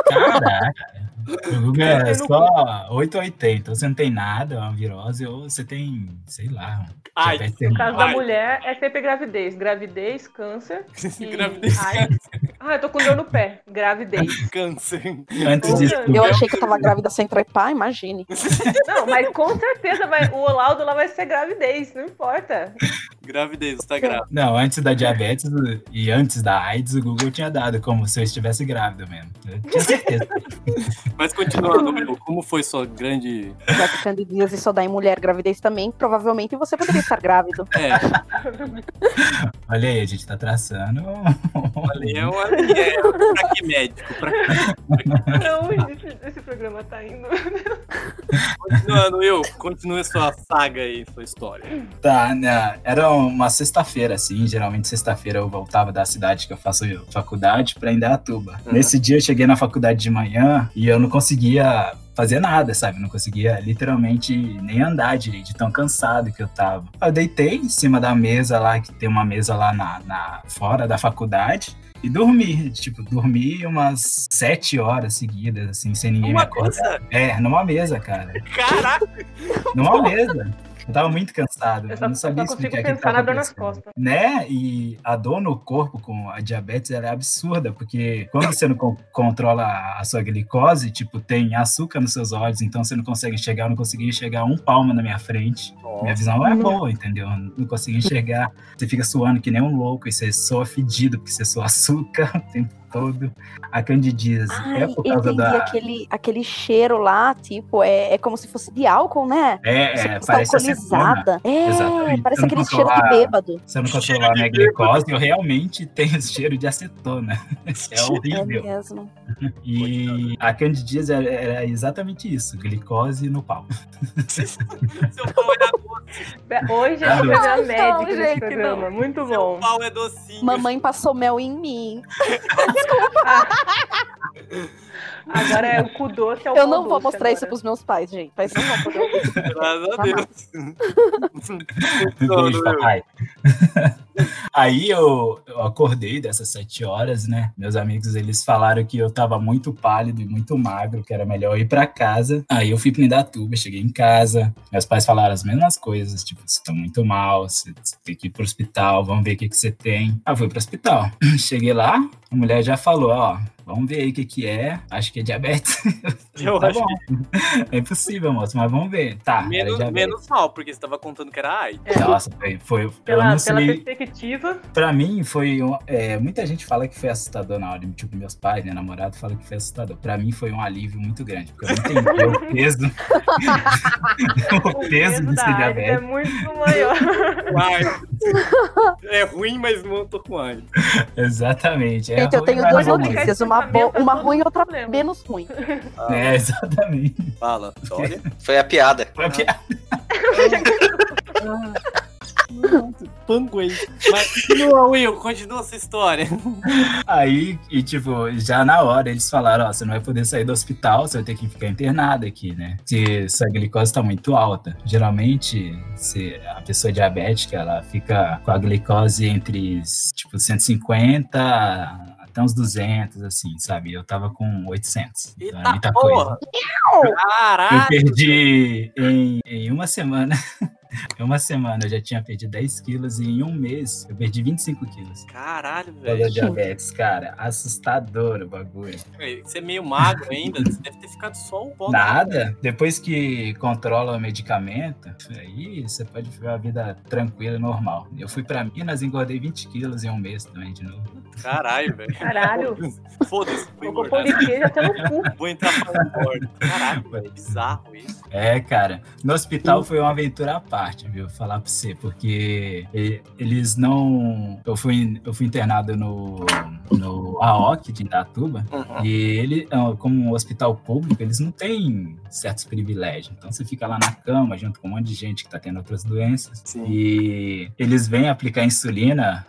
Speaker 6: Caraca. O Google é só 880. Você não tem nada, é uma virose, ou você tem, sei lá,
Speaker 1: Ai,
Speaker 4: No caso da mulher, é sempre gravidez. Gravidez, câncer. *laughs* E...
Speaker 1: gravidez,
Speaker 4: Ai. Ah, eu tô com dor no pé. Gravidez. *laughs*
Speaker 1: câncer.
Speaker 6: Antes disso,
Speaker 7: Eu achei que eu tava grávida sem trepar, imagine.
Speaker 4: Não, mas com certeza vai, o laudo lá vai ser gravidez, não importa.
Speaker 1: Gravidez, você tá grávida.
Speaker 6: Não, antes da diabetes e antes da AIDS, o Google tinha dado como se eu estivesse grávida mesmo. Eu tinha certeza. *laughs*
Speaker 1: Mas continuando, *laughs* como foi sua grande.
Speaker 7: Já que candidíase só dá em mulher gravidez também, provavelmente você poderia estar grávido.
Speaker 1: É, *laughs*
Speaker 6: Olha aí, a gente tá traçando.
Speaker 1: ali é uma. É, pra que médico? Pra que...
Speaker 4: Não, esse, esse programa tá indo.
Speaker 1: Continuando, eu, continue sua saga aí, sua história.
Speaker 6: Tá, né? Era uma sexta-feira, assim. Geralmente, sexta-feira eu voltava da cidade que eu faço faculdade pra Indaiatuba.
Speaker 1: Uhum.
Speaker 6: Nesse dia, eu cheguei na faculdade de manhã e eu não conseguia fazer nada, sabe? Não conseguia literalmente nem andar direito, de tão cansado que eu tava. Eu deitei em cima da mesa lá, que tem uma mesa lá na, na fora da faculdade. E dormi, tipo, dormi umas sete horas seguidas, assim, sem ninguém me
Speaker 1: Uma
Speaker 6: acordar.
Speaker 1: coisa?
Speaker 6: É, numa mesa, cara.
Speaker 1: Caraca!
Speaker 6: Numa mesa. Eu tava muito cansado.
Speaker 4: Eu
Speaker 6: Eu
Speaker 4: só,
Speaker 6: não sabia
Speaker 4: só consigo
Speaker 6: explicar
Speaker 4: pensar na dor nas
Speaker 6: acontecendo.
Speaker 4: costas.
Speaker 6: Né? E a dor no corpo com a diabetes ela é absurda, porque quando você não con- controla a sua glicose, tipo, tem açúcar nos seus olhos, então você não consegue enxergar, eu não conseguia enxergar um palmo na minha frente. Minha visão é boa, entendeu? Não conseguia enxergar. Você fica suando que nem um louco e você soa fedido, porque você soa açúcar *laughs* o tempo todo. A candidíase
Speaker 7: Ai,
Speaker 6: é por causa
Speaker 7: entendi
Speaker 6: da...
Speaker 7: aquele, aquele cheiro lá, tipo, é, é como se fosse de álcool, né?
Speaker 6: É,
Speaker 7: Você
Speaker 6: é,
Speaker 7: está
Speaker 6: parece
Speaker 7: alcoolizada. É,
Speaker 6: Exatamente.
Speaker 7: parece aquele cheiro de bêbado.
Speaker 6: Se eu não controlar a minha glicose, eu realmente tenho cheiro de acetona. *laughs* É
Speaker 7: É
Speaker 6: horrível.
Speaker 7: mesmo.
Speaker 6: E a candidíase era, era exatamente isso, glicose no pau. *laughs*
Speaker 1: Seu pau é doce.
Speaker 4: Hoje a
Speaker 6: Ah,
Speaker 4: gente a
Speaker 7: Não,
Speaker 4: médica programa. Muito
Speaker 1: Seu
Speaker 4: bom.
Speaker 1: pau é docinho.
Speaker 7: Mamãe passou mel em mim. *laughs* Desculpa. *laughs*
Speaker 4: Agora é o cu doce, é o
Speaker 7: Eu não vou mostrar isso
Speaker 4: agora.
Speaker 7: pros meus pais, gente. Mas não vão poder ouvir.
Speaker 1: Graças a Deus.
Speaker 6: Beijo, papai. *laughs* Aí eu, eu acordei dessas sete horas, né? Meus amigos, eles falaram que eu tava muito pálido e muito magro, que era melhor ir pra casa. Aí eu fui pra Indatuba, cheguei em casa. Meus pais falaram as mesmas coisas, tipo, você tá muito mal, você, você tem que ir pro hospital, vamos ver o que, que você tem. Aí eu fui pro hospital. *clears throat* Cheguei lá, a mulher já falou, ó, vamos ver aí o que que é. Acho que é diabetes. *laughs*
Speaker 1: Eu
Speaker 6: tá
Speaker 1: acho
Speaker 6: bom. É impossível, moço, mas vamos ver. Tá,
Speaker 1: Menos,
Speaker 6: diabetes.
Speaker 1: menos mal, porque você tava contando que era AIDS.
Speaker 6: Nossa, foi, foi eu
Speaker 4: Pela,
Speaker 6: não
Speaker 4: pela
Speaker 6: sei.
Speaker 4: perspectiva,
Speaker 6: Pra mim foi um, é, muita gente fala que foi assustador na hora, tipo meus pais, meu namorado fala que foi assustador. Pra mim foi um alívio muito grande, porque eu não entendi o *laughs* peso, *laughs* o
Speaker 4: o
Speaker 6: peso de ser
Speaker 4: AIDS é
Speaker 6: diabético.
Speaker 4: muito maior.
Speaker 1: É ruim, mas não tô com AIDS.
Speaker 6: Exatamente. É
Speaker 7: Gente, eu tenho duas
Speaker 6: é
Speaker 7: notícias. Uma, uma
Speaker 4: é
Speaker 7: ruim e outra
Speaker 4: problema.
Speaker 7: menos ruim.
Speaker 6: É, exatamente.
Speaker 1: Fala, *laughs* história.
Speaker 5: Foi a piada.
Speaker 6: Foi a piada. *laughs*
Speaker 1: Panguei. Mas continua, Will, continua essa história.
Speaker 6: Aí, e tipo, já na hora eles falaram, ó, você não vai poder sair do hospital, você vai ter que ficar internado aqui, né? Se sua glicose tá muito alta. Geralmente, se a pessoa diabética, ela fica com a glicose entre, tipo, 150 a até uns 200, assim, sabe? Eu tava com 800. Então era
Speaker 1: Eita
Speaker 6: muita
Speaker 1: porra!
Speaker 6: coisa. Eu
Speaker 1: Caralho!
Speaker 6: perdi em, em uma semana. *laughs* Em uma semana eu já tinha perdido 10 quilos e em um mês eu perdi 25 quilos.
Speaker 1: Caralho, velho.
Speaker 6: diabetes, cara. Assustador o bagulho.
Speaker 1: Você é meio magro ainda, você deve ter ficado só o pó.
Speaker 6: Nada. Depois que controla o medicamento, aí você pode viver a vida tranquila e normal. Eu fui pra Minas e engordei 20 quilos em um mês também, de novo.
Speaker 1: Caralho, velho.
Speaker 4: Caralho.
Speaker 1: Foda-se, vou
Speaker 4: de até no cu.
Speaker 1: Vou entrar pra engorda. Caralho, velho. Bizarro isso.
Speaker 6: É, cara. No hospital foi uma aventura à parte, viu? Falar pra você, porque eles não. Eu fui, eu fui internado no, no AOC de Indatuba.
Speaker 1: Uhum.
Speaker 6: E ele, ah, como um hospital público, eles não têm certos privilégios. Então você fica lá na cama junto com um monte de gente que tá tendo outras doenças.
Speaker 1: Sim.
Speaker 6: E eles vêm aplicar insulina.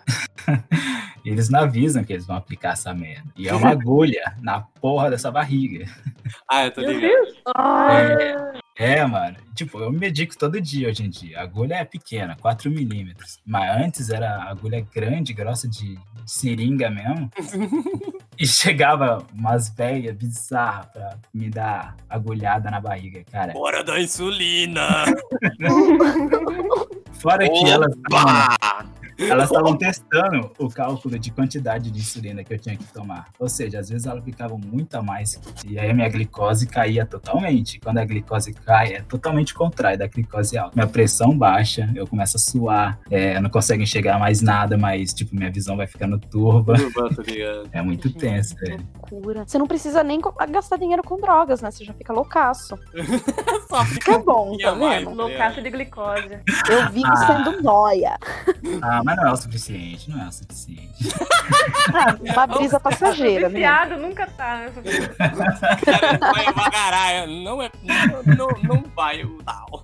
Speaker 6: e *laughs* eles não avisam que eles vão aplicar essa merda. E é uma agulha na porra dessa barriga.
Speaker 1: Ah, eu tô
Speaker 4: Meu
Speaker 1: ligado.
Speaker 4: Deus.
Speaker 6: É, mano. Tipo, eu me medico todo dia hoje em dia. A agulha é pequena, 4 milímetros. Mas antes era agulha grande, grossa de seringa mesmo. *laughs* e chegava umas velhas bizarras pra me dar agulhada na barriga, cara.
Speaker 1: Bora da insulina! *laughs*
Speaker 6: Fora que elas
Speaker 5: Opa!
Speaker 6: Elas estavam testando o cálculo de quantidade de insulina que eu tinha que tomar. Ou seja, às vezes elas ficavam muito a mais e aí a minha glicose caía totalmente. Quando a glicose cai, é totalmente o contrário da glicose alta. Minha pressão baixa, eu começo a suar, é, eu não consigo enxergar mais nada, mas tipo, minha visão vai ficando turva.
Speaker 1: Turma, tá ligado?
Speaker 6: É muito tenso, velho.
Speaker 7: Loucura. Você não precisa nem gastar dinheiro com drogas, né? Você já fica loucaço. *laughs*
Speaker 1: Só fica
Speaker 7: bom, tá vendo?
Speaker 1: tá
Speaker 4: Loucaço de glicose.
Speaker 7: Eu vivo
Speaker 6: Ah.
Speaker 7: sendo nóia.
Speaker 6: Ah, mas não é o suficiente, não é o suficiente.
Speaker 7: Ah, uma brisa passageira, né?
Speaker 4: Viciado nunca tá nessa
Speaker 1: Cara, vai não é. Não, não, não vai o tal.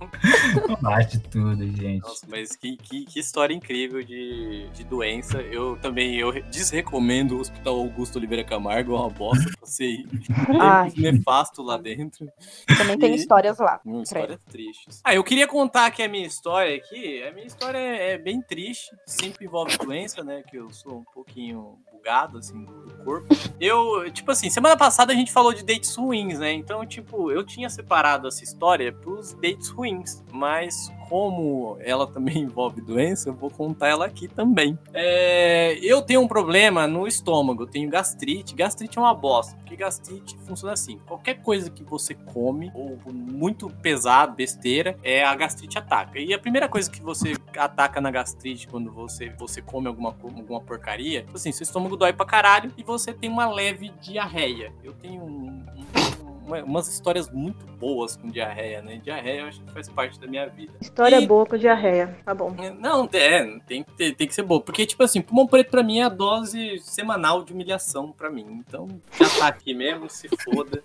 Speaker 6: Bate tudo, gente.
Speaker 1: Nossa, mas que, que, que história incrível de, de doença. Eu também eu desrecomendo o Hospital Augusto Oliveira Camargo, é uma bosta. Passei *laughs*
Speaker 7: Ai.
Speaker 1: nefasto lá dentro.
Speaker 7: Também tem
Speaker 1: E-
Speaker 7: histórias lá.
Speaker 1: Uma história triste. Ah, eu queria contar que a minha história aqui, a minha história é é bem triste, sempre envolve doença, né? Que eu sou um pouquinho bugado, assim, do corpo. Eu, tipo assim, semana passada a gente falou de dates ruins, né? Então, tipo, eu tinha separado essa história pros dates ruins, mas como ela também *laughs* envolve doença, eu vou contar ela aqui também. É, eu tenho um problema no estômago, eu tenho gastrite. Gastrite é uma bosta, porque gastrite funciona assim: qualquer coisa que você come, ou muito pesado, besteira, é a gastrite ataca. E a primeira coisa que você ataca na gastrite quando você, você come alguma, alguma porcaria, tipo assim, seu estômago dói pra caralho e você tem uma leve diarreia. Eu tenho um- um- uma- umas histórias muito boas com diarreia, né? Diarreia eu acho que faz parte da minha vida.
Speaker 4: História
Speaker 1: E-
Speaker 4: boa com diarreia. Tá bom.
Speaker 1: Não, é, tem que, ter- tem que ser boa. Porque, tipo assim, pulmão preto pra mim é a dose semanal de humilhação pra mim. Então, já tá aqui mesmo, se foda.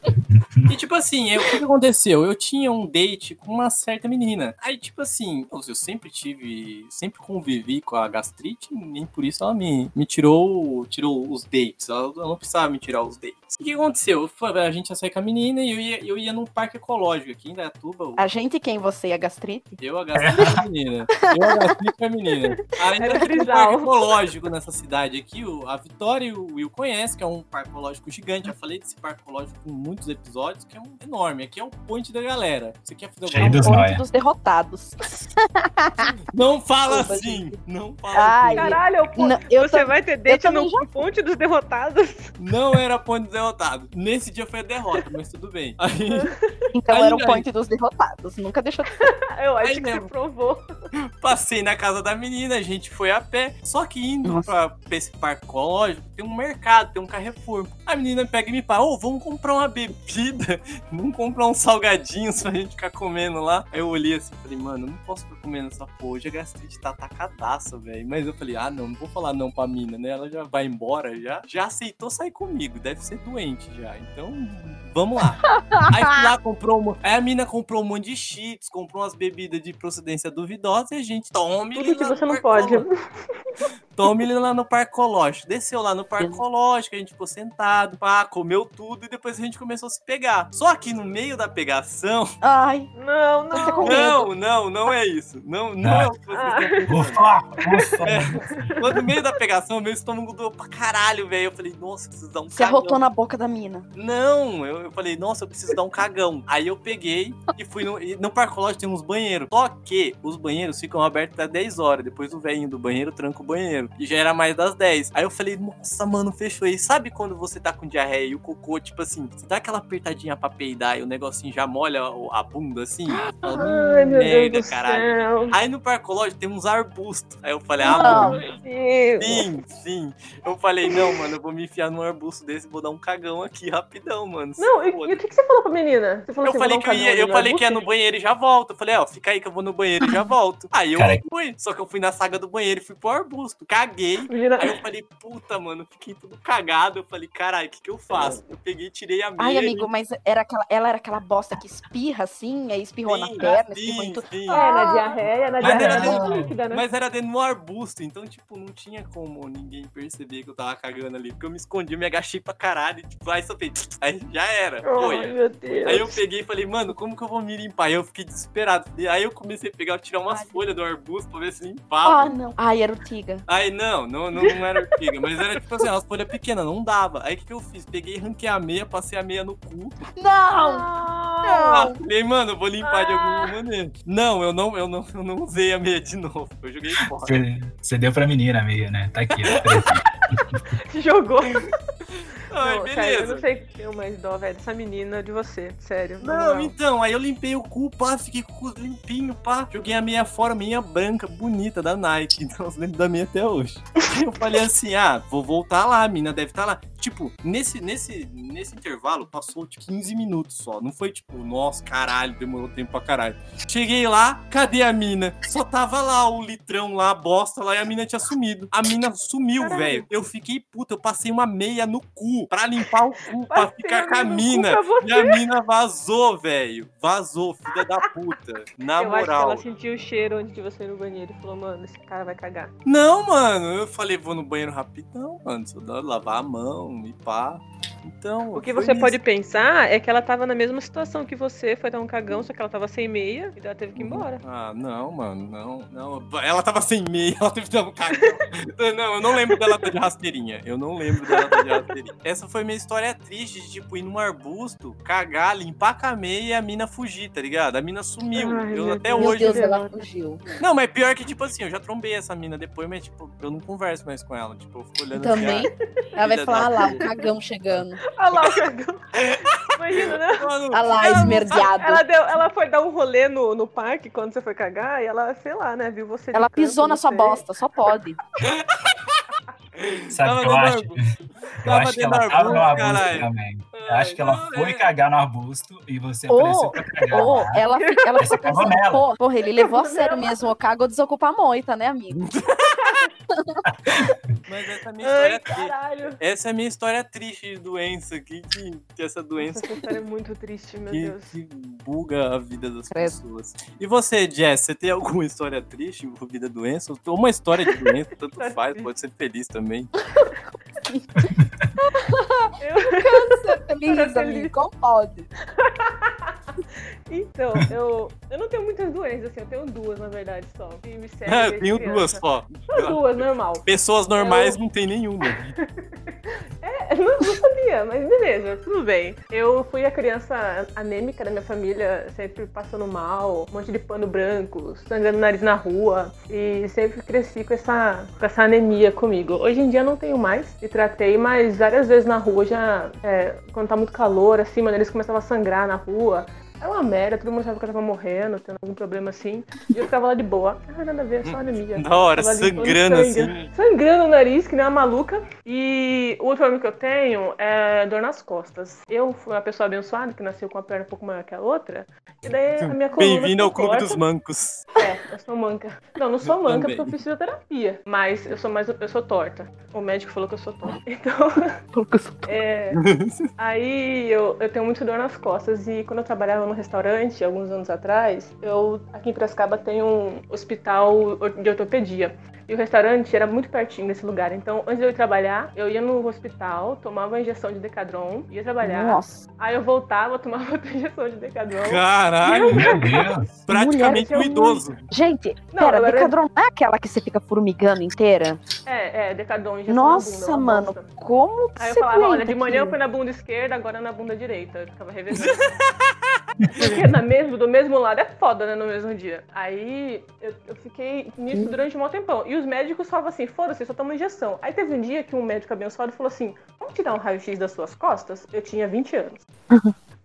Speaker 1: E, tipo assim, eu- o que aconteceu? Eu tinha um date com uma certa menina. Aí, tipo assim, eu eu sempre tive, sempre convivi com a gastrite, nem por isso ela me, me tirou, tirou os dates. Ela ela não precisava me tirar os dates. O que aconteceu? A gente ia sair com a menina e eu ia, eu ia num parque ecológico aqui em Dayatuba. o-
Speaker 7: A gente, quem você e a gastrite?
Speaker 1: eu a gastrite a menina. Eu a gastrite a menina. Aí
Speaker 4: Era
Speaker 1: tem um parque ecológico nessa cidade aqui. o- A Vitória e o Will conhecem, que é um parque ecológico gigante. Já falei desse parque ecológico em muitos episódios, que é um enorme. Aqui é o point da galera. Você quer fazer alguma
Speaker 6: dos
Speaker 7: Ponto
Speaker 6: nóia.
Speaker 7: dos derrotados.
Speaker 1: Não fala
Speaker 7: Desculpa,
Speaker 1: assim! Não fala
Speaker 7: Ai,
Speaker 1: assim!
Speaker 4: Caralho, pô,
Speaker 7: Não,
Speaker 4: você vai ter
Speaker 7: também
Speaker 4: no ponte dos derrotados.
Speaker 1: Não era point derrotado. Nesse dia foi a derrota, mas tudo bem. *laughs* Aí,
Speaker 7: Então
Speaker 1: Aí,
Speaker 7: era o
Speaker 1: aí.
Speaker 7: point dos derrotados. Nunca deixou de *laughs*
Speaker 4: Eu acho
Speaker 1: Aí
Speaker 4: que
Speaker 1: mesmo.
Speaker 4: você provou.
Speaker 1: Passei na casa da menina, a gente foi a pé. Só que indo
Speaker 7: Nossa.
Speaker 1: pra, pra esse parque ecológico, tem um mercado, tem um Carrefour. A menina pega e me fala: Ô, vamos comprar uma bebida, *laughs* vamos comprar uns salgadinhos pra gente ficar comendo lá. Aí eu olhei assim e falei: Mano, eu não posso ficar comendo essa porra. Hoje a gastrite tá atacadaça, velho. Mas eu falei: Ah, não, não vou falar não pra mina, né? Ela já vai embora, já, já aceitou sair comigo, deve ser doente já. Então, vamos lá. *laughs* Aí fui lá, *laughs* comprou uma. Aí a mina comprou um monte de cheats, comprou umas bebidas de procedência duvidosa e a gente tome.
Speaker 4: Tudo que você não pode. *laughs*
Speaker 1: Toma ele lá no parcológico. Desceu lá no parcológico, a gente ficou sentado, pá, comeu tudo e depois a gente começou a se pegar. Só que no meio da pegação.
Speaker 7: Ai,
Speaker 4: Não,
Speaker 7: Você
Speaker 4: não.
Speaker 7: medo.
Speaker 1: Não, não, não é isso. Não, não é o que vocês
Speaker 4: Ah.
Speaker 1: estão.
Speaker 6: Ufa, ufa.
Speaker 1: Quando no meio da pegação, meu estômago doeu pra caralho, velho. Eu falei, nossa, eu preciso dar um
Speaker 7: você
Speaker 1: cagão.
Speaker 7: arrotou na boca da mina.
Speaker 1: Não, eu, eu falei, nossa, eu preciso dar um cagão. Aí eu peguei e fui no. e no parcológico tem uns banheiros. Só que os banheiros ficam abertos até 10 horas. Depois o velhinho do banheiro tranca o banheiro. E já era mais das 10. Aí eu falei, nossa, mano, fechou aí. Sabe quando você tá com diarreia e o cocô, tipo assim, você dá aquela apertadinha pra peidar e o negocinho já molha a bunda assim? Fala,
Speaker 4: Ai,
Speaker 1: "Hum,
Speaker 4: meu
Speaker 1: merda,
Speaker 4: Deus do
Speaker 1: caralho.
Speaker 4: céu.
Speaker 1: Aí no parcológico tem uns arbustos. Aí eu falei, ah, mano,
Speaker 4: Meu.
Speaker 1: sim, sim. Eu falei, não, mano, eu vou me enfiar num arbusto desse e vou dar um cagão aqui rapidão, mano.
Speaker 4: Não, e, e o que, que você falou pra menina? Você falou
Speaker 1: eu
Speaker 4: assim,
Speaker 1: falei que
Speaker 4: dar
Speaker 1: eu
Speaker 4: um
Speaker 1: ia, eu falei que ia no banheiro e já volto. Eu falei, ó, fica aí que eu vou no banheiro e já *laughs* volto. Aí eu
Speaker 6: Cara.
Speaker 1: fui, só que eu fui na saga do banheiro e fui pro arbusto. Caguei. *laughs*
Speaker 4: Menina,
Speaker 1: Aí eu falei, puta, mano, fiquei tudo cagado. Eu falei, caralho, o que que eu faço? Eu peguei, tirei a meia.
Speaker 7: Ai,
Speaker 1: e-
Speaker 7: amigo, mas era aquela, ela era aquela bosta que espirra assim, aí espirrou na
Speaker 1: Sim,
Speaker 7: perna,
Speaker 1: sim,
Speaker 7: espirrou em tudo.
Speaker 1: sim.
Speaker 4: É, na diarreia, na
Speaker 1: Mas
Speaker 4: diarreia
Speaker 1: era
Speaker 4: é
Speaker 6: dentro-
Speaker 4: líquida, né?
Speaker 1: Mas era dentro de um arbusto, então, tipo, não tinha como ninguém perceber que eu tava cagando ali. Porque eu me escondi, eu me agachei pra caralho, e, tipo, aí só fez. Aí já era. Foi.
Speaker 4: Ai, meu Deus.
Speaker 1: Aí eu peguei e falei, mano, como que eu vou me limpar? Aí eu fiquei desesperado. E aí eu comecei a pegar, tirar umas
Speaker 7: Ai.
Speaker 1: folhas do arbusto pra ver se
Speaker 7: Ah,
Speaker 1: limpava.
Speaker 7: não. Ai, era o Tiga.
Speaker 1: Aí não, não, não, não era ortiga, mas era tipo assim, umas folhas pequenas, não dava. Aí o que, que eu fiz? Peguei, ranquei a meia, passei a meia no cu.
Speaker 7: Não!
Speaker 1: Ah,
Speaker 7: Não!
Speaker 1: falei, mano, eu vou limpar de alguma
Speaker 4: Ah.
Speaker 1: maneira. Não, eu não, eu não, eu não usei a meia de novo. Eu joguei fora.
Speaker 6: Você, você deu pra menina meio, né? Tá aqui, ó. *laughs*
Speaker 4: Jogou.
Speaker 1: Ai,
Speaker 4: Não, sério, eu
Speaker 1: beleza.
Speaker 4: não sei o que tenho mais dó, velho, dessa menina de você, sério.
Speaker 1: Não,
Speaker 4: moral.
Speaker 1: então, aí eu limpei o cu, pá, fiquei com o cu limpinho, pá. Joguei a meia fora, meia branca, bonita, da Nike. *laughs* Então eu lembro da minha até hoje. Eu falei assim, ah, vou voltar lá, a mina deve estar lá. Tipo, nesse, nesse, nesse intervalo, passou tipo 15 minutos só. Não foi tipo, nossa, caralho, demorou tempo pra caralho. Cheguei lá, cadê a mina? Só tava lá o litrão lá, a bosta lá, e a mina tinha sumido. A mina sumiu, velho. Eu fiquei puta, eu passei uma meia no cu pra limpar o cu, pra ficar com a mina. E a mina vazou, velho. Vazou, filha da puta. Na
Speaker 4: eu
Speaker 1: moral.
Speaker 4: ela sentiu o cheiro antes de você ir no banheiro e falou, mano, esse cara vai cagar.
Speaker 1: Não, mano. Eu falei, vou no banheiro rapidão, mano. Só dá lavar a mão e pá. Então.
Speaker 4: O que você
Speaker 1: isso.
Speaker 4: pode pensar é que ela tava na mesma situação que você, foi dar um cagão, só que ela tava sem meia e ela teve que ir embora.
Speaker 1: Ah, não, mano, não, não. Ela tava sem meia, *laughs* ela teve que dar um cagão. não, eu não lembro dela tá de rasteirinha. Eu não lembro dela tá de rasteirinha. Essa foi minha história triste de, tipo, ir num arbusto, cagar, limpar a meia e a mina fugir, tá ligado? A mina sumiu.
Speaker 4: Ai,
Speaker 1: eu
Speaker 4: meu
Speaker 1: até
Speaker 4: Deus.
Speaker 7: Meu
Speaker 1: hoje.
Speaker 7: Deus, ela fugiu.
Speaker 1: Não, mas pior que, tipo assim, eu já trombei essa mina depois, mas, tipo, eu não converso mais com ela. Tipo, eu fico olhando
Speaker 7: Também.
Speaker 1: assim.
Speaker 7: Ela vai falar, ah lá, o cagão chegando.
Speaker 4: Olha lá o cagão. Imagina, né?
Speaker 1: ah,
Speaker 7: Ah lá, esmerdeado.
Speaker 4: Ela, deu, ela foi dar um rolê no, no parque quando você foi cagar e ela, sei lá, né, viu você
Speaker 7: Ela pisou na sua bosta, só pode. *laughs*
Speaker 6: Sabe o que eu acho?
Speaker 1: arbusto. *laughs*
Speaker 6: Eu
Speaker 1: Tava
Speaker 6: acho que ela tava no
Speaker 1: arbusto,
Speaker 6: arbusto
Speaker 1: caralho.
Speaker 6: também. Eu acho que ela
Speaker 1: não,
Speaker 6: foi
Speaker 1: é.
Speaker 6: cagar no arbusto e você
Speaker 7: Ô,
Speaker 6: apareceu pra cagar.
Speaker 7: Pô, ela, ela
Speaker 6: Essa
Speaker 7: ficou
Speaker 6: nela.
Speaker 7: pô, porra, ele levou a sério mesmo, o cago desocupa a moita, né, amigo? *laughs*
Speaker 1: Mas essa é a minha história
Speaker 4: Ai,
Speaker 1: triste.
Speaker 4: caralho.
Speaker 1: Essa é a minha história triste de doença aqui, que, que essa doença
Speaker 4: Essa história é muito triste, meu
Speaker 1: que,
Speaker 4: Deus.
Speaker 1: que buga a vida das
Speaker 7: Credo.
Speaker 1: pessoas. E você, Jess, você tem alguma história triste envolvida doença? Ou uma história de doença, tanto
Speaker 4: História
Speaker 1: faz,
Speaker 4: triste.
Speaker 1: pode ser feliz também. *laughs*
Speaker 7: Você é feliz,
Speaker 4: Feliz.
Speaker 7: amigo, como pode? *laughs*
Speaker 4: Então, eu, eu não tenho muitas doenças, assim, eu tenho duas, na verdade, só. Que me *laughs*
Speaker 1: eu
Speaker 4: desde
Speaker 1: tenho
Speaker 4: criança.
Speaker 1: duas só.
Speaker 4: Só duas, normal.
Speaker 1: Pessoas normais não tem nenhuma. *laughs*
Speaker 4: É, não, não sabia, mas beleza, tudo bem. Eu fui a criança anêmica da minha família, sempre passando mal, um monte de pano branco, sangrando o nariz na rua. E sempre cresci com essa, com essa anemia comigo. Hoje em dia não tenho mais, me tratei, mas várias vezes na rua já, é, quando tá muito calor, assim, mano, eles começavam a sangrar na rua. Era uma merda, todo mundo achava que eu tava morrendo, tendo algum problema assim. E eu ficava lá de boa. Ah, nada a ver, só anemia.
Speaker 1: Da hora, sangrando assim.
Speaker 4: Sangrando o nariz, que nem uma maluca. E o outro problema que eu tenho é dor nas costas. Eu fui uma pessoa abençoada, que nasceu com a perna um pouco maior que a outra. E daí a minha coluna
Speaker 1: Bem-vindo ao Clube
Speaker 4: torta.
Speaker 1: dos Mancos.
Speaker 4: É, eu sou manca. Não, não sou
Speaker 1: Eu
Speaker 4: manca
Speaker 1: também.
Speaker 4: porque eu fiz fisioterapia. Mas eu sou mais eu sou torta. O médico falou que eu sou torta. *laughs* Então, é, *laughs* aí eu, eu tenho muito dor nas costas. E quando eu trabalhava num restaurante alguns anos atrás. Eu aqui em Piracicaba tem um hospital de ortopedia. E o restaurante era muito pertinho desse lugar. Então, antes de eu ir trabalhar, eu ia no hospital, tomava uma injeção de Decadron, ia trabalhar.
Speaker 7: Nossa.
Speaker 4: Aí eu voltava, tomava *laughs* outra injeção de Decadron.
Speaker 1: Caralho,
Speaker 6: Meu Deus.
Speaker 1: praticamente um idoso.
Speaker 7: Gente,
Speaker 4: Não,
Speaker 7: pera,
Speaker 4: era-
Speaker 7: Decadron não é aquela que você fica formigando inteira?
Speaker 4: É, é, Decadron, injeção
Speaker 7: Nossa,
Speaker 4: bunda.
Speaker 7: mano, como que
Speaker 4: Aí eu falava, olha, de manhã eu fui na bunda esquerda, agora na bunda direita. Eu ficava revezando. *laughs* Porque na mesmo, do mesmo lado é foda, né, no mesmo dia. Aí eu, eu fiquei nisso durante um tempão. E os médicos falavam assim, foda-se, só toma injeção. Aí teve um dia que um médico abençoado falou assim, vamos tirar um raio-x das suas costas? Eu tinha 20 anos.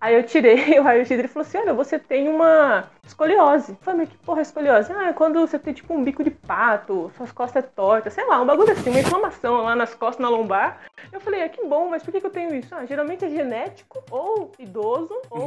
Speaker 4: Aí eu tirei *laughs* o raio-x e ele falou assim: Olha, você tem uma escoliose. Eu falei, mas que porra é escoliose? Ah, é quando você tem tipo um bico de pato, suas costas é tortas, sei lá, um bagulho assim, uma inflamação lá nas costas, na lombar. Eu falei, é que bom, mas por que, que eu tenho isso? Ah, geralmente é genético, ou idoso, ou *laughs*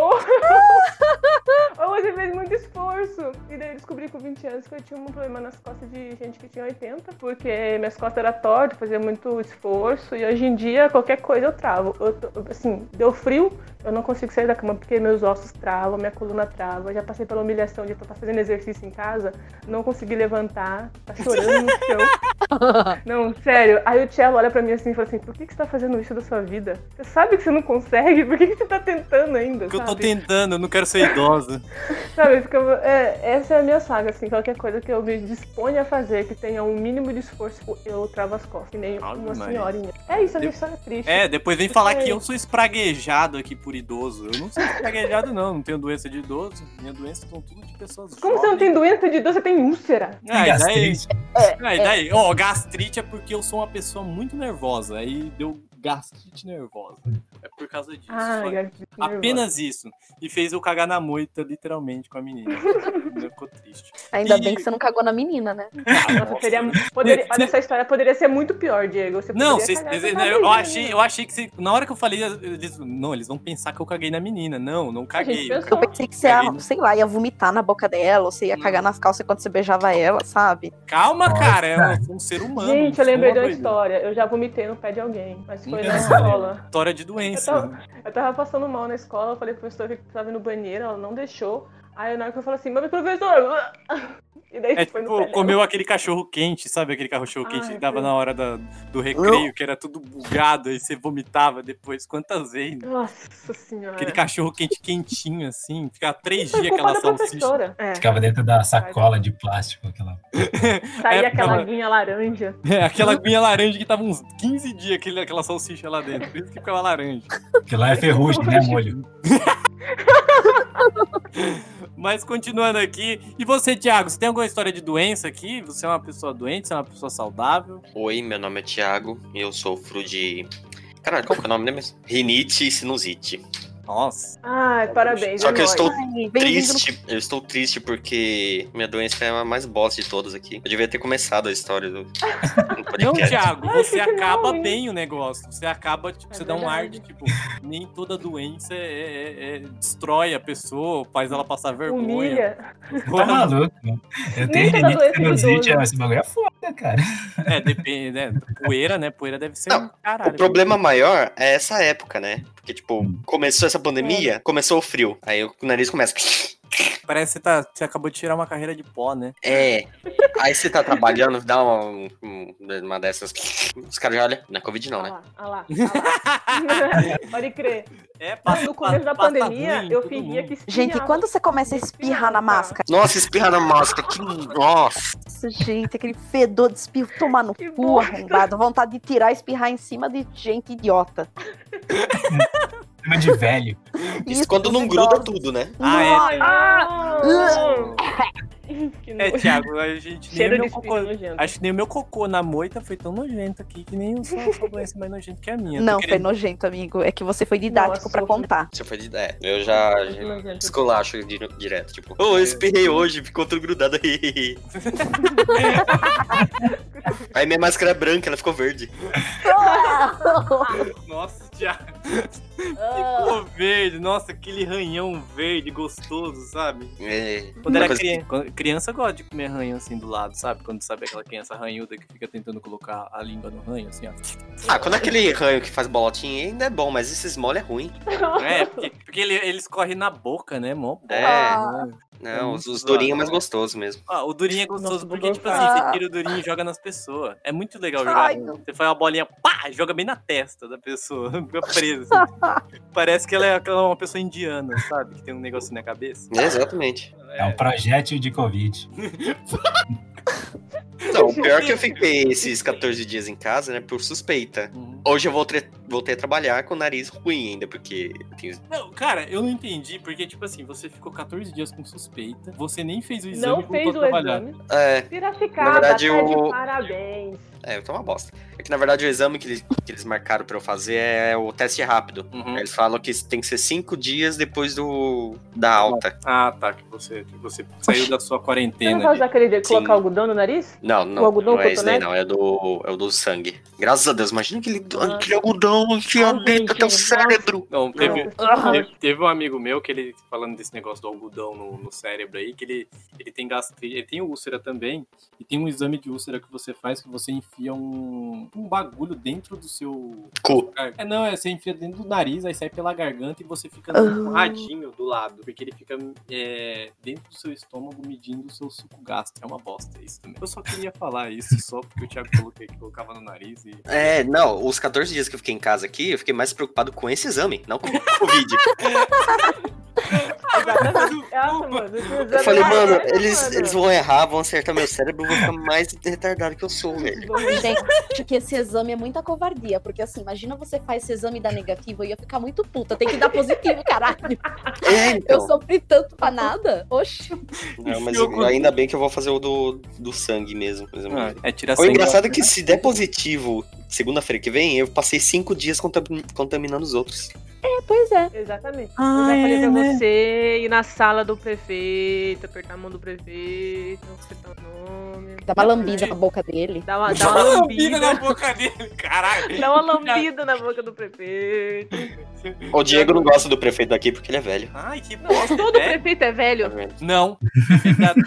Speaker 4: ou... *laughs* ou você fez muito esforço. E daí eu descobri com 20 anos que eu tinha um problema nas costas de gente que tinha 80, porque minhas costas eram tortas, fazia muito esforço, e hoje em dia qualquer coisa eu travo. Eu tô- assim, deu frio, eu não consigo sair da cama porque meus ossos travam, minha coluna trava. Já passei pela humilhação de estar fazendo exercício em casa, não consegui levantar, tá chorando no chão. *laughs* Não, sério. Aí o Cello olha pra mim assim e fala assim: por que, que você tá fazendo isso da sua vida? Você sabe que você não consegue, por que, que você tá tentando ainda?
Speaker 1: Porque eu tô
Speaker 4: sabe?
Speaker 1: tentando, eu não quero ser idosa. *laughs*
Speaker 4: Sabe, fica, é, essa é a minha saga, assim, qualquer coisa que eu me disponha a fazer, que tenha um mínimo de esforço, eu travo as costas, que nem
Speaker 1: Ave
Speaker 4: uma
Speaker 1: Maria.
Speaker 4: senhorinha. É isso, a minha história é triste.
Speaker 1: É, depois vem falar que eu sou espraguejado aqui por idoso. Eu não sou espraguejado, não. Não tenho doença de idoso. Minha doença são tudo de pessoas
Speaker 4: Como você não tem doença de idoso, você tem úlcera?
Speaker 1: Ah, e daí, ah, e daí, ó, gastrite é porque eu sou uma pessoa muito nervosa. Aí deu gastrite nervosa. É por causa disso.
Speaker 4: Ah,
Speaker 1: Apenas isso. E fez eu cagar na moita, literalmente, com a menina. *laughs* Ficou triste.
Speaker 7: Ainda
Speaker 1: E-
Speaker 7: bem que você não cagou na menina, né? *laughs*
Speaker 1: Ah,
Speaker 4: Nossa, seria, poderia, olha, essa história poderia ser muito pior, Diego. Você
Speaker 1: Não,
Speaker 4: a
Speaker 1: eu,
Speaker 4: menina.
Speaker 1: achei, eu achei que você, na hora que eu falei, eles, não, eles vão pensar que eu caguei na menina. Não, não caguei.
Speaker 4: pensou.
Speaker 7: Eu pensei que você ia,
Speaker 1: Caguei.
Speaker 7: sei lá, ia vomitar na boca dela, ou você ia
Speaker 1: Não.
Speaker 7: cagar nas calças quando você beijava ela, sabe?
Speaker 1: Calma,
Speaker 6: Nossa.
Speaker 1: cara, eu sou um ser humano.
Speaker 4: Gente, eu lembrei de uma
Speaker 1: doida.
Speaker 4: história. Eu já vomitei no pé de alguém, mas foi na
Speaker 1: Então,
Speaker 4: escola.
Speaker 1: História de
Speaker 4: Eu
Speaker 1: doença.
Speaker 4: tava, eu tava passando mal na escola, eu falei pro professor que ir no banheiro, ela não deixou. Aí na hora que eu falei assim, mas professor! *laughs* E daí
Speaker 1: É
Speaker 4: foi no
Speaker 1: tipo, comeu aquele cachorro quente, sabe aquele cachorro quente
Speaker 4: Ai,
Speaker 1: que dava na hora da- do recreio, que era tudo bugado, aí você vomitava depois. Quantas vezes?
Speaker 4: Nossa senhora.
Speaker 1: Aquele cachorro quente quentinho, assim, ficava três dias aquela salsicha.
Speaker 4: É,
Speaker 6: Ficava dentro da sacola de plástico, aquela. *laughs*
Speaker 4: saía
Speaker 1: É,
Speaker 4: aquela aguinha laranja. *laughs*
Speaker 1: É, aquela aguinha laranja que tava uns 15 dias, aquele, aquela salsicha lá dentro. Por isso que ficava laranja.
Speaker 6: Que lá é ferrugem, né, molho? *laughs*
Speaker 1: Mas continuando aqui. E você, Thiago, você tem alguma história de doença aqui? Você é uma pessoa doente? Você é uma pessoa saudável?
Speaker 5: Oi, meu nome é Thiago e eu sofro de. Caralho, qual que é o nome mesmo? Rinite e sinusite.
Speaker 1: Nossa.
Speaker 4: Ai, parabéns.
Speaker 5: Só
Speaker 4: é
Speaker 5: que eu estou
Speaker 7: Ai,
Speaker 5: triste. Eu estou triste porque minha doença é a mais bosta de todas aqui. Eu devia ter começado a história do, do *laughs*
Speaker 1: Não. Thiago,
Speaker 4: Ai,
Speaker 1: você acaba
Speaker 4: não,
Speaker 1: bem o negócio. Você acaba, tipo,
Speaker 4: É
Speaker 1: você dá um ar de,
Speaker 4: verdade.
Speaker 1: tipo, nem toda doença é, é- é- destrói a pessoa, faz ela passar vergonha.
Speaker 4: Humilha.
Speaker 6: Tá maluco? Eu tenho
Speaker 4: toda
Speaker 6: rinite
Speaker 4: doença de
Speaker 6: sinusite, esse bagulho é foda, cara.
Speaker 1: É, depende, né? Poeira, né? Poeira deve ser
Speaker 5: Não,
Speaker 1: um caralho.
Speaker 5: O problema maior é essa época, né? Porque, tipo, começou essa pandemia, começou o frio. Aí o nariz começa.
Speaker 1: Parece que você, tá, você acabou de tirar uma carreira de pó, né?
Speaker 5: É. Aí você tá trabalhando, dá uma, um- uma dessas. Os caras já olham. Não é Covid, não, né?
Speaker 4: olha lá, olha lá. *laughs* Pode crer.
Speaker 1: É, passa,
Speaker 4: No começo da
Speaker 1: passa
Speaker 4: pandemia,
Speaker 1: ruim
Speaker 4: eu fingia que espirrava.
Speaker 7: Gente, quando você começa a espirrar na máscara?
Speaker 5: Nossa, espirra na máscara. Que. Nossa.
Speaker 7: Nossa, gente, aquele fedor de espirro tomar no
Speaker 4: Que
Speaker 7: cu arrombado. Vontade de tirar e espirrar em cima de gente idiota. *laughs*
Speaker 6: Tema de velho.
Speaker 5: Isso, quando
Speaker 7: os
Speaker 5: não gruda tudo, né?
Speaker 1: Ah, é.
Speaker 7: Ah!
Speaker 1: É. Thiago, a gente nem o meu cocô.
Speaker 4: nojento.
Speaker 1: Acho que nem o meu cocô na moita foi tão nojento aqui que nem o sua, *laughs* sua doença mais nojento que a minha.
Speaker 7: Não,
Speaker 1: Tô
Speaker 7: foi
Speaker 1: querendo-
Speaker 7: nojento, amigo. É que você foi didático
Speaker 4: Nossa,
Speaker 7: pra contar.
Speaker 5: Você foi de. É, eu já.
Speaker 4: Nojento.
Speaker 5: Esculacho di- direto, tipo. Ô, eu espirrei hoje, ficou tudo grudado aí. *laughs* Aí minha máscara é branca, ela ficou verde. *laughs*
Speaker 1: Nossa, Thiago.
Speaker 7: Ah,
Speaker 1: Ficou verde. Nossa, aquele ranhão verde gostoso, sabe?
Speaker 5: É,
Speaker 1: Quando era criança, quando- criança gosta de comer ranho assim do lado, sabe? Quando sabe aquela criança ranhuda que fica tentando colocar a língua no ranho, assim, ó.
Speaker 5: Ah, quando aquele ranho que faz bolotinha ainda é bom, mas esses mole é ruim.
Speaker 1: É, porque, porque ele- eles correm na boca, né, mó?
Speaker 5: É.
Speaker 7: Ah.
Speaker 5: Não, os,
Speaker 1: muito
Speaker 5: os durinhos é mais gostoso mesmo.
Speaker 1: Ah, o durinho é gostoso
Speaker 4: Nossa,
Speaker 1: porque, tipo assim, você tira o durinho e joga nas pessoas. É muito legal jogar.
Speaker 7: Ai.
Speaker 1: Você faz uma bolinha, pá, joga bem na testa da pessoa. *laughs* Fica presa. assim. Parece que ela é aquela- uma pessoa indiana, sabe? Que tem um negocinho na cabeça.
Speaker 5: É, exatamente.
Speaker 6: É um projétil de Covid. *laughs*
Speaker 5: Não, o pior é que eu fiquei esses 14 dias em casa, né, por suspeita.
Speaker 1: Uhum.
Speaker 5: Hoje eu voltei, voltei a trabalhar com o nariz ruim ainda, porque eu tenho...
Speaker 1: Não, cara, eu não entendi, porque, tipo assim, você ficou 14 dias com suspeita, você nem fez o exame
Speaker 4: Não fez o
Speaker 1: trabalhar.
Speaker 4: exame.
Speaker 5: É,
Speaker 4: Piracicaba,
Speaker 5: Na verdade,
Speaker 4: tá
Speaker 5: o-
Speaker 4: parabéns.
Speaker 5: é, eu tô uma bosta. É que na verdade o exame que eles, que eles marcaram pra eu fazer é o teste rápido.
Speaker 1: Uhum.
Speaker 5: Eles falam que tem que ser cinco dias depois do da alta.
Speaker 1: Ah, tá, que você, que você saiu da sua
Speaker 4: Você não
Speaker 1: quarentena.
Speaker 4: vai
Speaker 1: ali.
Speaker 4: usar aquele de
Speaker 5: Sim.
Speaker 4: colocar algodão no nariz?
Speaker 5: Não,
Speaker 4: O
Speaker 5: não,
Speaker 4: algodão
Speaker 5: não é esse daí não, é do, é o do sangue. Graças a Deus, imagina aquele,
Speaker 4: Ah.
Speaker 5: aquele algodão enfiado dentro até o
Speaker 4: gente,
Speaker 5: cérebro.
Speaker 1: Não, teve, teve, teve um amigo meu que ele, falando desse negócio do algodão no, no cérebro aí, que ele, ele tem gastrite, ele tem úlcera também, e tem um exame de úlcera que você faz que você enfia um, um bagulho dentro do seu.
Speaker 5: Cu.
Speaker 1: É, não, é você enfia dentro do nariz, aí sai pela garganta e você fica num
Speaker 7: Ah.
Speaker 1: radinho do lado, porque ele fica é, dentro do seu estômago medindo o seu suco gástrico. É uma bosta isso também. Eu só queria falar isso, só porque o Thiago falou que colocava no nariz e.
Speaker 5: É, não, os 14 dias que eu fiquei em casa aqui, eu fiquei mais preocupado com esse exame, não com o Covid. *laughs* Eu *laughs* falei, mano, eles, eles vão errar, vão acertar meu cérebro, eu vou ficar mais retardado que eu sou, velho.
Speaker 7: Gente, acho que esse exame é muita covardia, porque assim, imagina você faz esse exame e dá negativo, eu ia ficar muito puta, tem que dar positivo, caralho.
Speaker 5: É,
Speaker 7: Eu
Speaker 5: então.
Speaker 7: sofri tanto pra nada. Oxi.
Speaker 5: Não, mas
Speaker 1: Eu-
Speaker 5: ainda bem que eu vou fazer o do, do sangue mesmo. por exemplo.
Speaker 1: Ah, é tirar
Speaker 5: O
Speaker 1: sangue.
Speaker 5: engraçado é que se der positivo segunda-feira que vem, eu passei cinco dias contam- contaminando os outros.
Speaker 7: É, pois é.
Speaker 4: Exatamente.
Speaker 1: Ah,
Speaker 4: eu já falei
Speaker 1: é,
Speaker 4: pra
Speaker 1: né?
Speaker 4: você ir na sala do prefeito, apertar a mão do prefeito, apertar o nome.
Speaker 7: Dá uma lambida na boca dele.
Speaker 4: Dá uma, dá uma
Speaker 1: Lambida na boca dele, caralho.
Speaker 4: Dá uma lambida na boca do prefeito.
Speaker 5: O Diego não gosta do prefeito daqui porque ele é velho.
Speaker 1: Ai, que
Speaker 4: Não,
Speaker 1: bosta.
Speaker 4: todo
Speaker 1: é?
Speaker 4: prefeito é
Speaker 5: Tá
Speaker 4: velho.
Speaker 1: Não.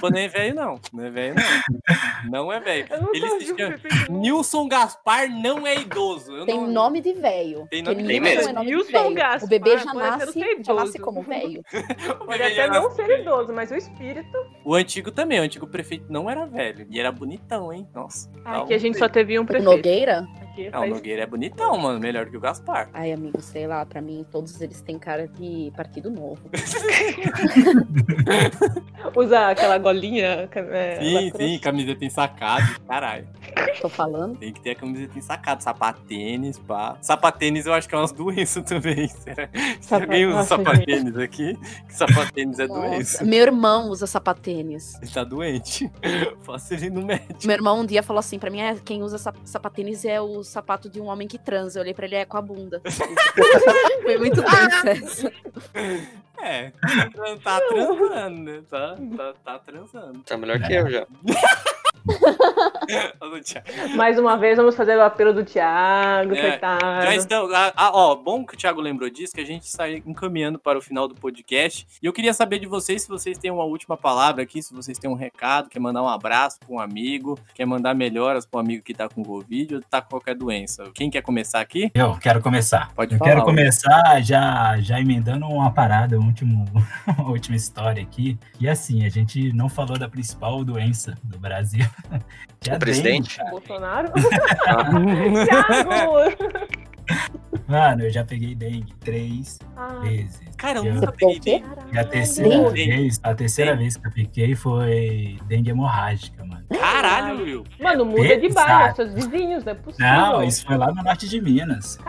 Speaker 1: Não é velho, não. Não é velho, não. Não é velho.
Speaker 4: Eu não
Speaker 1: Ele se
Speaker 4: de
Speaker 1: chama-
Speaker 4: prefeito.
Speaker 1: Nilson Gaspar não é idoso. Eu
Speaker 7: Tem
Speaker 1: não...
Speaker 7: nome de velho.
Speaker 1: Tem nome-
Speaker 5: mesmo.
Speaker 7: é de
Speaker 4: Nilson
Speaker 7: velho. O bebê já
Speaker 4: até não
Speaker 7: nasce, já nasce como velho. *laughs*
Speaker 1: O
Speaker 4: Pode
Speaker 1: já
Speaker 4: até não ser
Speaker 1: velho.
Speaker 4: idoso, mas o espírito.
Speaker 1: O antigo também. O antigo prefeito não era velho. E era bonitão, hein? Nossa. Um
Speaker 4: a gente só teve um
Speaker 7: O
Speaker 4: prefeito.
Speaker 7: Nogueira?
Speaker 4: Aqui
Speaker 1: Não, o Nogueira é bonitão, mano. Melhor que o Gaspar.
Speaker 7: Ai, amigo, sei lá, pra mim todos eles têm cara de partido novo. *laughs*
Speaker 4: Usa aquela golinha. é,
Speaker 1: Sim, sim. Camiseta ensacada. Caralho. *laughs*
Speaker 7: Tô falando.
Speaker 1: Tem que ter a camiseta ensacada. Sapatênis, pá. Sapatênis eu acho que é umas doenças *laughs* também. Será? Se
Speaker 4: Sapa-
Speaker 1: alguém usa
Speaker 4: Nossa,
Speaker 1: sapatênis aqui, que sapatênis é
Speaker 7: Nossa,
Speaker 1: doença.
Speaker 7: Meu irmão usa sapatênis.
Speaker 1: Ele tá doente. *laughs* Faça ele no médico.
Speaker 7: Meu irmão um dia falou assim pra mim: é, quem usa sap- sapatênis é o sapato de um homem que transa. Eu olhei pra ele, é com a bunda. Foi muito tenso essa.
Speaker 1: É, tá transando, né? Tá, tá, tá transando.
Speaker 5: Tá melhor que eu já. *laughs*
Speaker 4: Mais uma vez, vamos fazer o apelo do Thiago,
Speaker 1: É,
Speaker 4: coitado.
Speaker 1: Já estão. Ah, ó, bom que o Thiago lembrou disso, que a gente está encaminhando para o final do podcast. E eu queria saber de vocês se vocês têm uma última palavra aqui, se vocês têm um recado, quer mandar um abraço para um amigo, quer mandar melhoras para um amigo que tá com Covid ou tá com qualquer doença. Quem quer começar aqui?
Speaker 6: Eu quero começar.
Speaker 1: Pode
Speaker 6: Eu
Speaker 1: falar.
Speaker 6: quero começar já, já emendando uma parada, um último, *laughs* uma última história aqui. E assim, a gente não falou da principal doença do Brasil. *laughs* é a
Speaker 5: O presidente?
Speaker 4: Bolsonaro? *laughs* Thiago!
Speaker 6: Mano, eu já peguei dengue três
Speaker 4: Ah,
Speaker 6: vezes.
Speaker 1: Cara, eu nunca peguei
Speaker 7: o quê?
Speaker 1: dengue.
Speaker 6: E a terceira
Speaker 1: Dengue?
Speaker 6: vez, a terceira
Speaker 1: Dengue.
Speaker 6: vez que eu piquei foi dengue hemorrágica, mano.
Speaker 1: Caralho, Will.
Speaker 4: Mano, muda de bairro, é seus vizinhos, não é possível.
Speaker 6: Não, isso foi lá no norte de Minas. *laughs*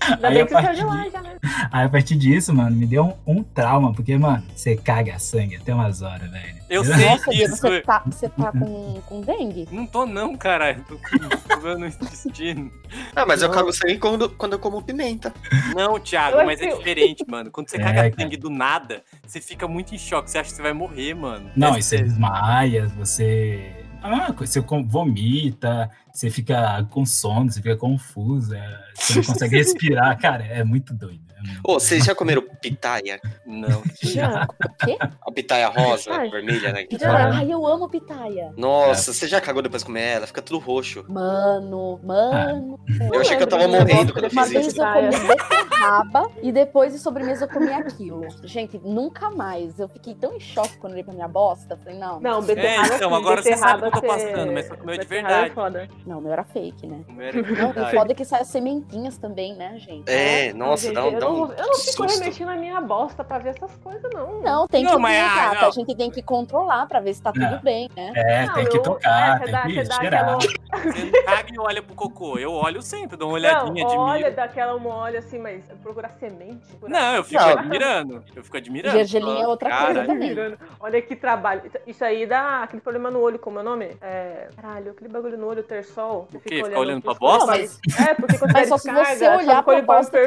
Speaker 4: Ainda
Speaker 6: aí
Speaker 4: bem que você saiu
Speaker 6: partir
Speaker 4: de lá já, né? *laughs*
Speaker 6: Aí a partir disso, mano, me deu um, um trauma, porque, mano, você caga sangue até umas horas, velho.
Speaker 1: Eu sei
Speaker 7: Nossa,
Speaker 1: disso.
Speaker 7: você tá, você tá com, com dengue?
Speaker 1: Não tô não, caralho. Tô com no intestino.
Speaker 5: Ah, mas eu cago sangue quando, quando eu como pimenta.
Speaker 1: Não, Thiago,
Speaker 4: Eu
Speaker 1: mas é diferente, mano. Quando você
Speaker 6: É,
Speaker 1: caga
Speaker 6: cara.
Speaker 1: sangue do nada, você fica muito em choque. Você acha que você vai morrer, mano.
Speaker 6: Não,
Speaker 1: É
Speaker 6: e você desmaia, você. a mesma coisa. Você vomita, você fica com sono, você fica confusa, você não consegue *laughs* respirar. Cara, é muito doido. É
Speaker 5: Ô, vocês já comeram pitaia?
Speaker 1: Não.
Speaker 7: Já. O quê?
Speaker 5: A pitaia rosa,
Speaker 7: Ai.
Speaker 5: vermelha, né?
Speaker 7: Já. Ai, eu amo pitaia.
Speaker 5: Nossa, você já cagou depois de comer ela? Fica tudo roxo.
Speaker 7: Mano, mano.
Speaker 5: Eu achei que eu tava morrendo quando eu
Speaker 7: Uma
Speaker 5: fiz
Speaker 7: vez
Speaker 5: isso.
Speaker 7: eu comi beterraba e depois de sobremesa eu comi aquilo. Gente, nunca mais. Eu fiquei tão em choque quando olhei pra minha bosta. Falei, não,
Speaker 4: Não, beterraba.
Speaker 1: É, então,
Speaker 4: sim,
Speaker 1: agora você sabe o que eu tô passando, mas só comeu de verdade.
Speaker 4: É foda.
Speaker 7: não, o meu era fake, né?
Speaker 1: Não era
Speaker 7: Não, o
Speaker 1: verdade.
Speaker 7: foda é que sai as sementinhas também, né, gente?
Speaker 5: É, nossa,
Speaker 4: Gente,
Speaker 5: dá um, dá
Speaker 4: não, eu não fico
Speaker 5: susto.
Speaker 4: remexendo na minha bosta pra ver essas coisas, não.
Speaker 7: Não, tem
Speaker 1: Não,
Speaker 7: que
Speaker 1: mas,
Speaker 7: ver,
Speaker 1: ah, não.
Speaker 7: A gente tem que controlar pra ver se tá tudo
Speaker 6: Não.
Speaker 7: bem, né?
Speaker 6: É,
Speaker 4: Não,
Speaker 6: tem que
Speaker 4: eu-
Speaker 6: tocar,
Speaker 4: é, você
Speaker 6: tem
Speaker 4: dá-
Speaker 6: que cheirar. *laughs*
Speaker 1: caga e olha pro cocô. Eu olho sempre, dou uma olhadinha
Speaker 4: não,
Speaker 1: de
Speaker 4: olha
Speaker 1: mira.
Speaker 4: daquela uma olha assim, mas procurar semente. procurar-
Speaker 1: Não, eu fico
Speaker 5: Não.
Speaker 1: admirando. Eu fico admirando.
Speaker 7: Gergelim é outra coisa
Speaker 1: Caralho.
Speaker 7: também.
Speaker 4: Mirando. Olha que trabalho. Isso- aí dá aquele problema no olho, como é o nome? É. Caralho, aquele bagulho no olho, ter sol.
Speaker 1: O quê? Ficar olhando pra
Speaker 4: os
Speaker 1: bosta?
Speaker 4: É, porque quando
Speaker 7: Mas
Speaker 4: você
Speaker 7: só se
Speaker 4: descarga,
Speaker 7: você olhar pra bosta,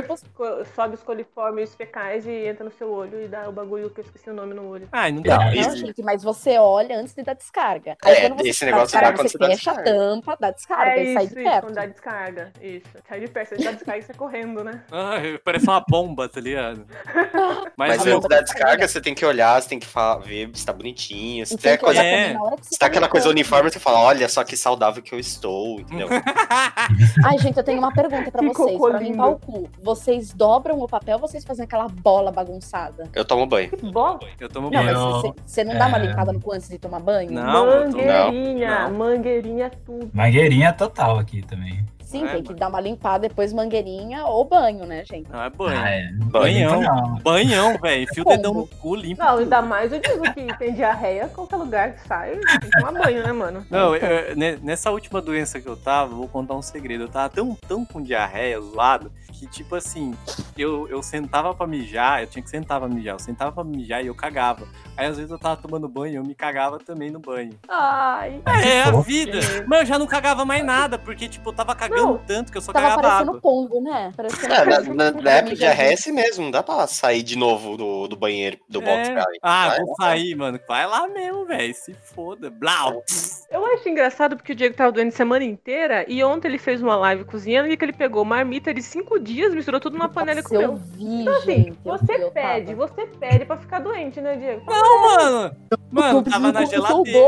Speaker 4: sobe os coliformes fecais e entra no seu olho e dá o bagulho que eu esqueci o nome no olho.
Speaker 1: Ai, não
Speaker 5: Não,
Speaker 1: dá.
Speaker 7: Não,
Speaker 5: isso-
Speaker 7: gente, mas você olha antes de dar descarga.
Speaker 5: É,
Speaker 7: quando
Speaker 5: esse negócio dá quando
Speaker 7: você
Speaker 5: dá
Speaker 7: fecha a tampa, dá descarga
Speaker 4: é
Speaker 7: e sai
Speaker 4: isso,
Speaker 7: de
Speaker 4: isso,
Speaker 7: perto.
Speaker 4: quando dá descarga. Isso. Sai de perto, você dá descarga e sai correndo, né?
Speaker 1: Ai, *laughs* parece uma bomba, tá ligado? *laughs*
Speaker 5: Mas
Speaker 7: a
Speaker 5: antes da descarga, você tem que olhar, você tem que fa- ver se tá bonitinho. Se tem coisa,
Speaker 1: É.
Speaker 5: se tá aquela coisa uniforme, você fala, olha só que saudável que eu estou, entendeu? *laughs*
Speaker 7: Ai, gente, eu tenho uma pergunta pra vocês. Pra limpar o cu, vocês dobram o papel ou vocês fazem aquela bola bagunçada?
Speaker 5: Eu tomo banho.
Speaker 4: Que bola.
Speaker 1: Eu tomo
Speaker 7: Não,
Speaker 1: banho.
Speaker 7: mas
Speaker 6: Eu-
Speaker 7: você, não dá uma
Speaker 6: é.
Speaker 7: limpada no cu antes de tomar banho?
Speaker 1: Não, tô-
Speaker 4: mangueirinha,
Speaker 1: não.
Speaker 4: mangueirinha tudo.
Speaker 6: Mangueirinha total aqui também.
Speaker 7: Sim,
Speaker 1: É,
Speaker 7: tem que dar uma limpada, depois mangueirinha ou banho, né, gente?
Speaker 1: Não, é banho.
Speaker 6: Ah, é.
Speaker 1: Banhão.
Speaker 6: Limpo não.
Speaker 1: Banhão, velho. *laughs* Enfia o dedão no cu, limpa.
Speaker 4: Não, ainda mais eu digo que tem diarreia, qualquer lugar que sai, tem que tomar banho, né, mano?
Speaker 1: Não, eu- ne- nessa última doença que eu tava, vou contar um segredo. Eu tava tão, tão com diarreia zoado que, tipo assim, eu, eu sentava pra mijar, eu tinha que sentar pra mijar. Eu sentava pra mijar e eu cagava. Aí às vezes eu tava tomando banho e eu me cagava também no banho.
Speaker 7: Ai,
Speaker 1: É
Speaker 6: que
Speaker 1: a vida. Mas eu já não cagava mais nada, porque, tipo, eu tava cagando
Speaker 4: Não,
Speaker 1: tanto que eu só
Speaker 7: tava
Speaker 1: cagava
Speaker 7: parecendo
Speaker 1: água.
Speaker 7: pombo, né? Parecendo
Speaker 5: É, na,
Speaker 7: pombo.
Speaker 5: na, na época de
Speaker 7: Amiga,
Speaker 5: diarreia é assim mesmo, não dá pra sair de novo do, do banheiro, do box,
Speaker 1: É.
Speaker 5: cara.
Speaker 1: Ah,
Speaker 5: Vai
Speaker 1: vou sair, mano. Vai lá mesmo, velho. Se foda. Blau.
Speaker 4: Eu acho engraçado porque o Diego tava doente semana inteira e ontem ele fez uma live cozinhando e que ele pegou marmita de cinco dias, misturou tudo numa panela e comeu.
Speaker 7: vi,
Speaker 4: Então, assim,
Speaker 7: gente.
Speaker 4: você
Speaker 7: eu
Speaker 4: pede,
Speaker 7: tava.
Speaker 4: você pede pra ficar doente, né, Diego?
Speaker 1: Não, mano. Mano, tava na geladeira.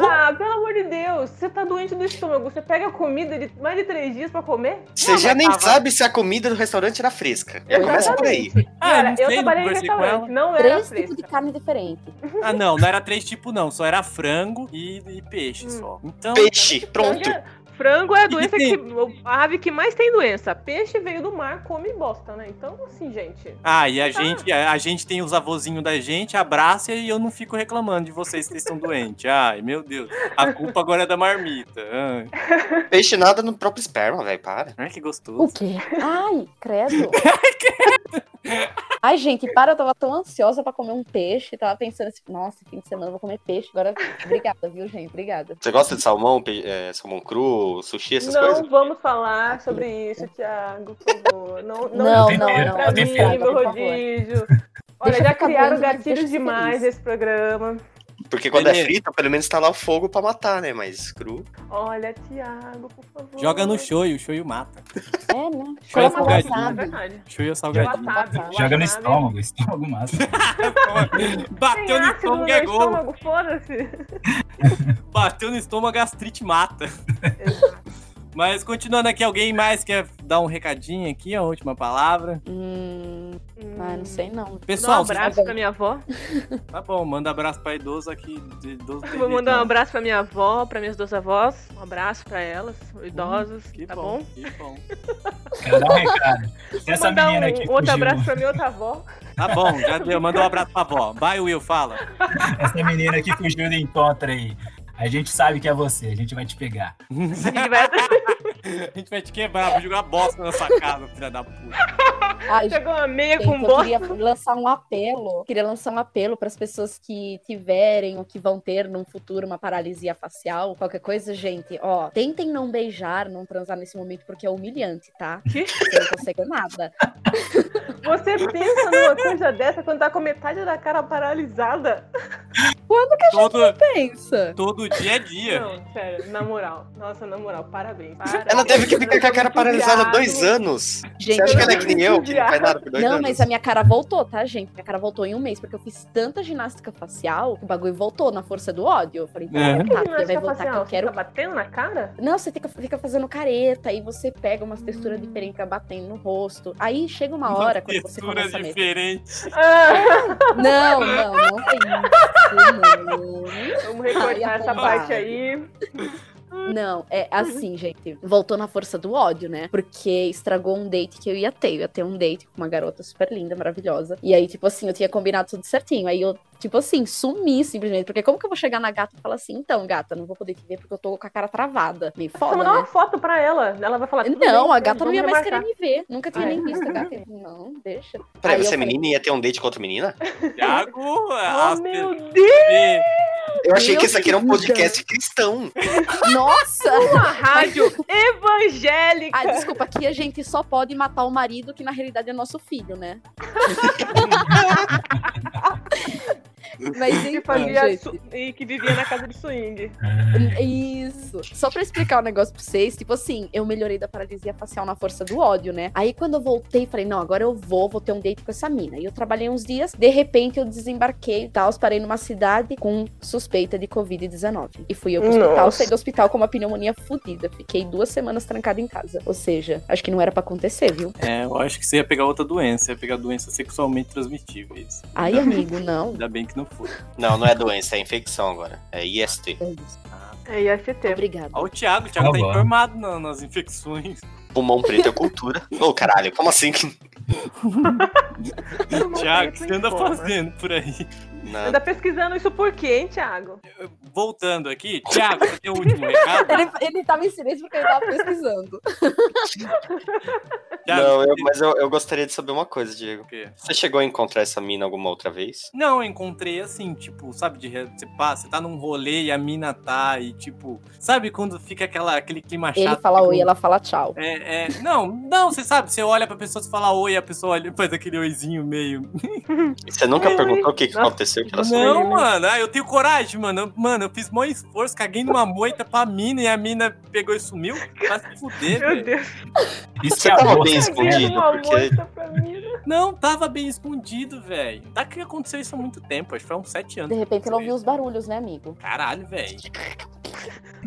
Speaker 4: Ah, pelo amor de Deus, você tá doente do estômago, você pega comida de mais de três dias pra comer?
Speaker 5: Você
Speaker 1: Não,
Speaker 5: já nem
Speaker 1: tava-
Speaker 5: sabe se a comida do restaurante era fresca. Já começa por aí.
Speaker 1: Ah,
Speaker 4: Cara,
Speaker 1: não
Speaker 4: eu trabalhei em restaurante, não era
Speaker 7: Três tipos de
Speaker 4: fresca.
Speaker 7: carne diferente.
Speaker 1: Ah, não, não era três tipos, não. Só era frango e, e peixe
Speaker 4: Hum.
Speaker 1: só. Então.
Speaker 5: Peixe, pronto.
Speaker 4: Frango é- Frango é a doença
Speaker 1: tem-
Speaker 4: que. A ave que mais tem doença. Peixe veio do mar, come bosta, né? Então, assim, gente.
Speaker 1: Ah, e a gente, a, a gente tem os avôzinhos da gente, abraça e eu não fico reclamando de vocês que estão doentes. Ai, meu Deus. A culpa agora é da marmita. Ai,
Speaker 5: Peixe nada no próprio esperma, velho, para.
Speaker 1: ai, que
Speaker 7: O
Speaker 1: gostoso.
Speaker 7: quê? Ai, credo. *laughs* Ai, gente, para, eu tava tão ansiosa pra comer um peixe. Tava pensando assim, nossa, fim de semana eu vou comer peixe. Agora, obrigada, viu, gente? Obrigada.
Speaker 5: Você gosta de salmão, pe- é, salmão cru, sushi, essas
Speaker 4: não
Speaker 5: coisas?
Speaker 4: vamos falar sobre isso, Thiago, por favor. Não, não,
Speaker 7: Não,
Speaker 6: não,
Speaker 4: não,
Speaker 6: não,
Speaker 4: pra mim, meu. Olha,
Speaker 7: Deixa eu
Speaker 4: já criaram
Speaker 7: deixa
Speaker 4: gatilhos demais nesse programa.
Speaker 5: Porque quando é
Speaker 1: Beleza.
Speaker 5: frito, pelo menos tá lá o fogo pra matar, né? Mas cru.
Speaker 4: Olha, Thiago, por favor.
Speaker 1: Joga no shoyu, o shoyu mata.
Speaker 7: É, né?
Speaker 1: Shoyu é salgadinho.
Speaker 4: É.
Speaker 1: Shoyu é salgadinho.
Speaker 4: Wasabi,
Speaker 6: Joga no estômago, estômago massa.
Speaker 4: Tem *laughs*
Speaker 1: Bateu no estômago é gol.
Speaker 4: estômago, foda-se.
Speaker 1: Bateu no estômago, gastrite mata. *laughs* Mas continuando aqui, alguém mais quer dar um recadinho aqui, a última palavra?
Speaker 7: Hum, ah, não sei não.
Speaker 4: Um
Speaker 1: Pessoal, vocês-
Speaker 4: abraço pra minha avó. *laughs*
Speaker 1: tá bom, manda abraço pra idoso aqui. De idoso TV,
Speaker 4: Vou mandar um
Speaker 1: então.
Speaker 4: abraço pra minha avó, pra minhas duas avós. Um abraço pra elas, idosas,
Speaker 1: Que
Speaker 4: tá
Speaker 1: bom,
Speaker 4: bom?
Speaker 1: que bom.
Speaker 6: Dar um recado.
Speaker 4: Vou
Speaker 6: Essa
Speaker 4: mandar
Speaker 6: menina
Speaker 4: um
Speaker 6: aqui
Speaker 4: outro
Speaker 6: fugiu.
Speaker 4: abraço pra minha outra avó.
Speaker 1: Tá bom, já deu. *laughs* Manda um abraço pra avó. Vai, Will, fala.
Speaker 6: Essa menina que fugiu do encontro aí. A gente sabe que é você, a gente vai te pegar.
Speaker 4: A gente vai... *laughs*
Speaker 1: A gente vai te quebrar, vou jogar bosta na sua casa, filha da puta.
Speaker 7: Ai,
Speaker 4: Pegou uma meia
Speaker 7: Gente,
Speaker 4: com
Speaker 7: eu
Speaker 4: bosta.
Speaker 7: queria lançar um apelo. Queria lançar um apelo para as pessoas que tiverem ou que vão ter num futuro uma paralisia facial, qualquer coisa, gente. Ó, tentem não beijar, não transar nesse momento porque é humilhante, tá?
Speaker 4: Que?
Speaker 7: Você não consegue nada.
Speaker 4: Você pensa numa coisa dessa quando tá com metade da cara paralisada?
Speaker 7: Quando que a gente
Speaker 1: Todo,
Speaker 7: pensa?
Speaker 1: todo dia é dia.
Speaker 4: Não, sério, na moral. Nossa, na moral, parabéns.
Speaker 5: Ela teve que ficar com a cara paralisada
Speaker 4: viado.
Speaker 5: dois anos.
Speaker 7: Gente,
Speaker 5: Você acha que ela é que nem eu, que não faz nada por dois
Speaker 7: Não,
Speaker 5: anos?
Speaker 7: mas a minha cara voltou, tá, gente? Minha cara voltou em um mês, porque eu fiz tanta ginástica facial, que o bagulho voltou na força do ódio. Eu falei,
Speaker 1: É.
Speaker 7: é.
Speaker 4: Que
Speaker 7: tá, vai voltar que
Speaker 4: facial?
Speaker 7: eu quero.
Speaker 4: Você tá batendo na cara?
Speaker 7: Não, você fica, fica fazendo careta, aí você pega umas texturas diferentes, fica batendo no rosto. Aí chega uma hora, quando você
Speaker 1: Textura
Speaker 7: começa a mexer.
Speaker 1: diferente.
Speaker 4: Ah,
Speaker 7: Não, não, não tem isso, não.
Speaker 4: Vamos recortar
Speaker 7: Ai,
Speaker 4: essa parte aí.
Speaker 7: Não, é assim, gente. Voltou na força do ódio, né? Porque estragou um date que eu ia ter. Eu ia ter um date com uma garota super linda, maravilhosa. E aí, tipo assim, eu tinha combinado tudo certinho. Aí eu, tipo assim, sumi simplesmente. Porque como que eu vou chegar na gata e falar assim, então, gata, não vou poder te ver porque eu tô com a cara travada. Meio
Speaker 4: Você
Speaker 7: foda,
Speaker 4: mandou uma
Speaker 7: né?
Speaker 4: foto pra ela. Ela vai falar. tudo
Speaker 7: Não,
Speaker 4: bem,
Speaker 7: a gata não ia mais querer me ver. Nunca tinha
Speaker 4: Ai.
Speaker 7: nem visto a gata. *laughs* Não, deixa.
Speaker 5: Peraí,
Speaker 7: Aí
Speaker 5: você é menina e ia ter um date com outra menina?
Speaker 1: Thiago, *laughs*
Speaker 4: Oh, meu Deus!
Speaker 5: Eu achei
Speaker 7: Meu
Speaker 5: que esse aqui era um
Speaker 7: Deus.
Speaker 5: podcast cristão.
Speaker 7: Nossa!
Speaker 4: Uma rádio evangélica!
Speaker 7: Ah, desculpa, aqui a gente só pode matar o marido, que na realidade é nosso filho, né? *laughs* Mas
Speaker 4: que
Speaker 7: enfim,
Speaker 4: fazia e que vivia na casa de swing.
Speaker 7: Isso. Só pra explicar o negócio pra vocês, tipo assim, eu melhorei da paralisia facial na força do ódio, né? Aí quando eu voltei, falei, não, agora eu vou, vou ter um date com essa mina. E eu trabalhei uns dias, de repente eu desembarquei e tal, parei numa cidade com suspeita de Covid-19. E fui eu pro hospital,
Speaker 4: Nossa.
Speaker 7: saí do hospital com uma pneumonia fodida. Fiquei duas semanas trancada em casa. Ou seja, acho que não era pra acontecer, viu?
Speaker 1: É, eu acho que você ia pegar outra doença, ia pegar doenças sexualmente transmitíveis.
Speaker 7: Ai, amigo, não.
Speaker 1: Ainda bem que não foi.
Speaker 5: Não, não é doença, é infecção agora. É IST.
Speaker 1: Ah,
Speaker 4: É IST.
Speaker 7: Obrigada.
Speaker 1: Ó, o Thiago, o Thiago
Speaker 6: Tá
Speaker 1: tá informado na- nas infecções.
Speaker 5: Pulmão preto é cultura. *laughs* Ô, caralho, como assim? *laughs*
Speaker 1: Thiago, o que você anda fazendo por aí?
Speaker 5: Nada.
Speaker 4: Anda pesquisando isso por quê, hein, Thiago?
Speaker 1: Voltando aqui, Thiago, você tem o último recado? *laughs*
Speaker 7: Ele, ele tava em silêncio porque ele tava pesquisando. *laughs*
Speaker 1: Thiago,
Speaker 5: Não, eu- mas eu, eu gostaria de saber uma coisa, Diego.
Speaker 1: o quê?
Speaker 5: Você chegou a encontrar essa mina alguma outra vez?
Speaker 1: Não, eu encontrei assim, tipo, sabe, de você passa, você tá num rolê e a mina tá e tipo, sabe quando fica aquela, aquele clima chato?
Speaker 7: Ele fala
Speaker 1: tipo,
Speaker 7: oi, ela fala tchau.
Speaker 1: É, é, não, não, você sabe, você olha pra pessoa, você fala oi, a pessoa olha, faz aquele oizinho meio.
Speaker 5: E você nunca perguntou o que, que
Speaker 4: Nossa.
Speaker 5: aconteceu? Que ela
Speaker 4: Não.
Speaker 1: Não, mano, ah, eu tenho coragem, mano. Eu- Mano, eu fiz maior esforço, caguei numa moita pra mina e a mina pegou e sumiu. Vai se fuder,
Speaker 4: Meu
Speaker 1: velho.
Speaker 4: Deus,
Speaker 6: Isso
Speaker 5: Você
Speaker 6: é
Speaker 5: tava bem escondido, porque.
Speaker 1: Não, tava bem escondido, velho. Tá que aconteceu isso há muito tempo, acho que foi uns sete anos.
Speaker 7: De repente ele ouviu os barulhos, né, amigo?
Speaker 1: Caralho, velho.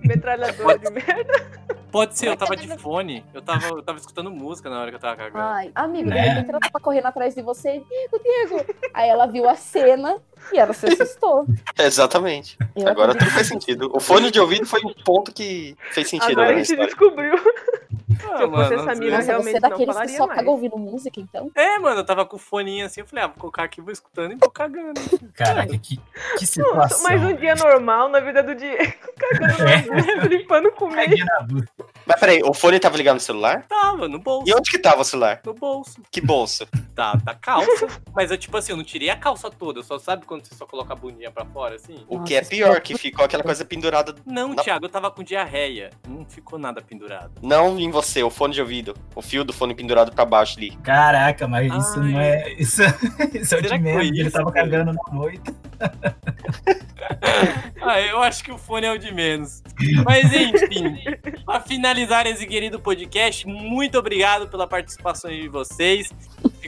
Speaker 4: Metralhadora de merda.
Speaker 1: Pode ser, eu tava de fone. Eu tava, eu tava escutando música na hora que eu tava cagando.
Speaker 7: Ai, amigo, de
Speaker 6: Né?
Speaker 7: repente ela tava correndo atrás de você. Diego, Diego. Aí ela viu a cena e ela se assustou.
Speaker 5: Exatamente.
Speaker 7: Eu
Speaker 5: Agora tudo faz sentido. O fone de ouvido foi um ponto que fez sentido
Speaker 4: Agora a gente
Speaker 5: história.
Speaker 4: descobriu.
Speaker 1: Ah,
Speaker 4: se eu fosse essa mina,
Speaker 7: Nossa,
Speaker 4: realmente
Speaker 7: você é
Speaker 4: não
Speaker 7: daqueles que só
Speaker 4: mais.
Speaker 7: caga ouvindo música, então?
Speaker 1: É, mano, eu tava com o foninho assim, eu falei, ah, vou colocar aqui, vou escutando e vou cagando.
Speaker 6: Caraca, que, que situação.
Speaker 4: mais um dia normal na vida do Diego. *laughs* Cagando
Speaker 6: É.
Speaker 4: na bunda, limpando com.
Speaker 5: Mas peraí, o fone tava ligado no celular?
Speaker 1: Tava, no bolso.
Speaker 5: E onde que tava o celular?
Speaker 1: No bolso.
Speaker 5: Que bolsa? *laughs*
Speaker 1: Tá, tá calça. Mas eu, tipo assim, eu não tirei a calça toda. Eu só sabe quando você só coloca a bundinha pra fora, assim?
Speaker 5: O
Speaker 7: Nossa,
Speaker 5: que é pior,
Speaker 7: é-
Speaker 5: que ficou aquela coisa pendurada.
Speaker 1: Não,
Speaker 5: Na-
Speaker 1: Thiago, eu tava com diarreia. Não ficou nada pendurado.
Speaker 5: Não em você, o fone de ouvido. O fio do fone pendurado pra baixo ali.
Speaker 6: Caraca, mas isso
Speaker 1: Ai.
Speaker 6: não é. Isso, *laughs* isso é o de menos. Ele
Speaker 1: isso,
Speaker 6: tava
Speaker 1: cara?
Speaker 6: cagando na moita. *laughs*
Speaker 1: Ah, eu acho que o fone é o de menos. Mas enfim, pra finalizar esse querido podcast, muito obrigado pela participação de vocês.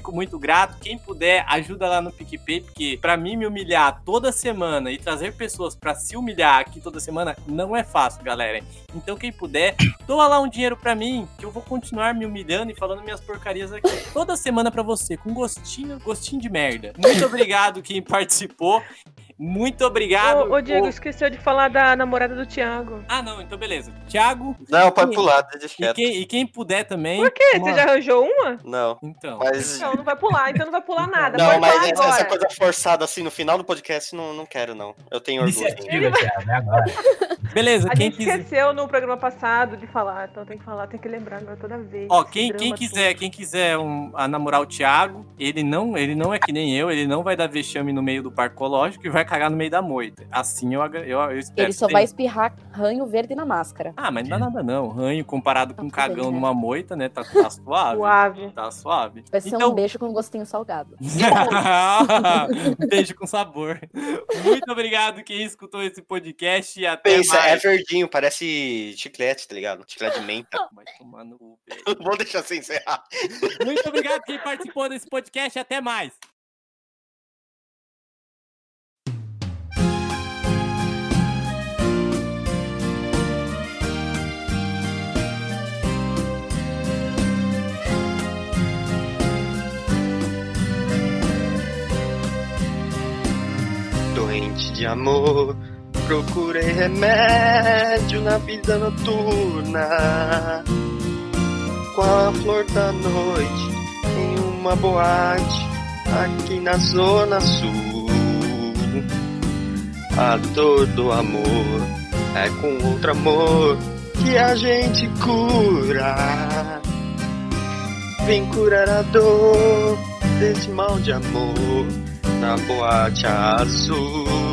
Speaker 1: Fico muito grato. Quem puder, ajuda lá no PicPay, porque pra mim me humilhar toda semana e trazer pessoas pra se humilhar aqui toda semana não é fácil, galera. Então quem puder, *coughs* doa lá um dinheiro pra mim, que eu vou continuar me humilhando e falando minhas porcarias aqui toda semana pra você, com gostinho, gostinho de merda. Muito obrigado quem participou. Muito obrigado.
Speaker 4: Ô, ô, Diego,
Speaker 1: Ô,
Speaker 4: esqueceu de falar da namorada do Thiago.
Speaker 1: Ah, não, então beleza. Thiago,
Speaker 5: Não, pode pular, deixa
Speaker 1: e
Speaker 5: quieto.
Speaker 1: quem, e quem puder também.
Speaker 4: Por quê?
Speaker 1: uma-
Speaker 4: Você já arranjou uma?
Speaker 5: Não,
Speaker 1: Então.
Speaker 5: mas.
Speaker 4: Não, não vai pular, então não vai pular nada.
Speaker 5: Não,
Speaker 4: Pode
Speaker 5: mas essa, essa coisa forçada assim no final do podcast, não, não quero, não. Eu tenho orgulho.
Speaker 6: Iniciativa, Thiago, é agora.
Speaker 1: Beleza,
Speaker 4: A
Speaker 1: quem
Speaker 4: gente
Speaker 1: quiser.
Speaker 4: esqueceu no programa passado de falar, então tem que falar, tem que lembrar agora toda vez.
Speaker 1: Ó, quem, quem quiser, quem quiser um, a namorar o Thiago, ele não, ele não é que nem eu, ele não vai dar vexame no meio do parque ecológico e vai cagar no meio da moita. Assim eu, eu, eu espero.
Speaker 7: Ele só vai espirrar ranho verde na máscara.
Speaker 1: Ah, mas não dá nada não. Ranho comparado com um
Speaker 7: tudo bem,
Speaker 1: cagão
Speaker 7: né?
Speaker 1: numa moita, né? Tá, tá suave.
Speaker 4: Suave.
Speaker 1: Tá suave.
Speaker 7: Vai ser
Speaker 1: Então-
Speaker 7: um beijo com gostinho salgado. *laughs*
Speaker 1: Beijo com sabor. Muito obrigado quem escutou esse podcast e até
Speaker 8: Pensa, é verdinho, parece chiclete, tá ligado? Chiclete de menta. *laughs*
Speaker 1: Vai tomar no cu.
Speaker 8: Vou deixar sem encerrar. *laughs*
Speaker 1: Muito obrigado quem participou desse podcast e até mais.
Speaker 5: Doente de amor, procurei remédio na vida noturna. Com a flor da noite, em uma boate, aqui na Zona Sul. A dor do amor é com outro amor que a gente cura. Vem curar a dor desse mal de amor na boate azul.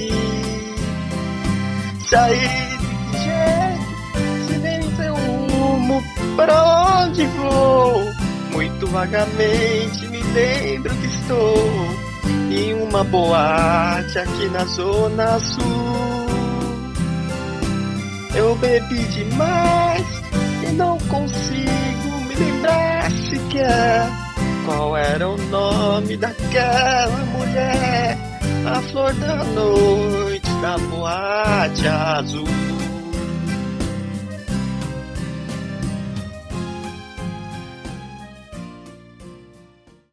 Speaker 5: Sair de que jeito, se nem sei o rumo, para onde vou? Muito vagamente me lembro que estou em uma boate aqui na Zona Sul. Eu bebi demais e não consigo me lembrar sequer qual era o nome daquela mulher, a flor da noite da boate azul.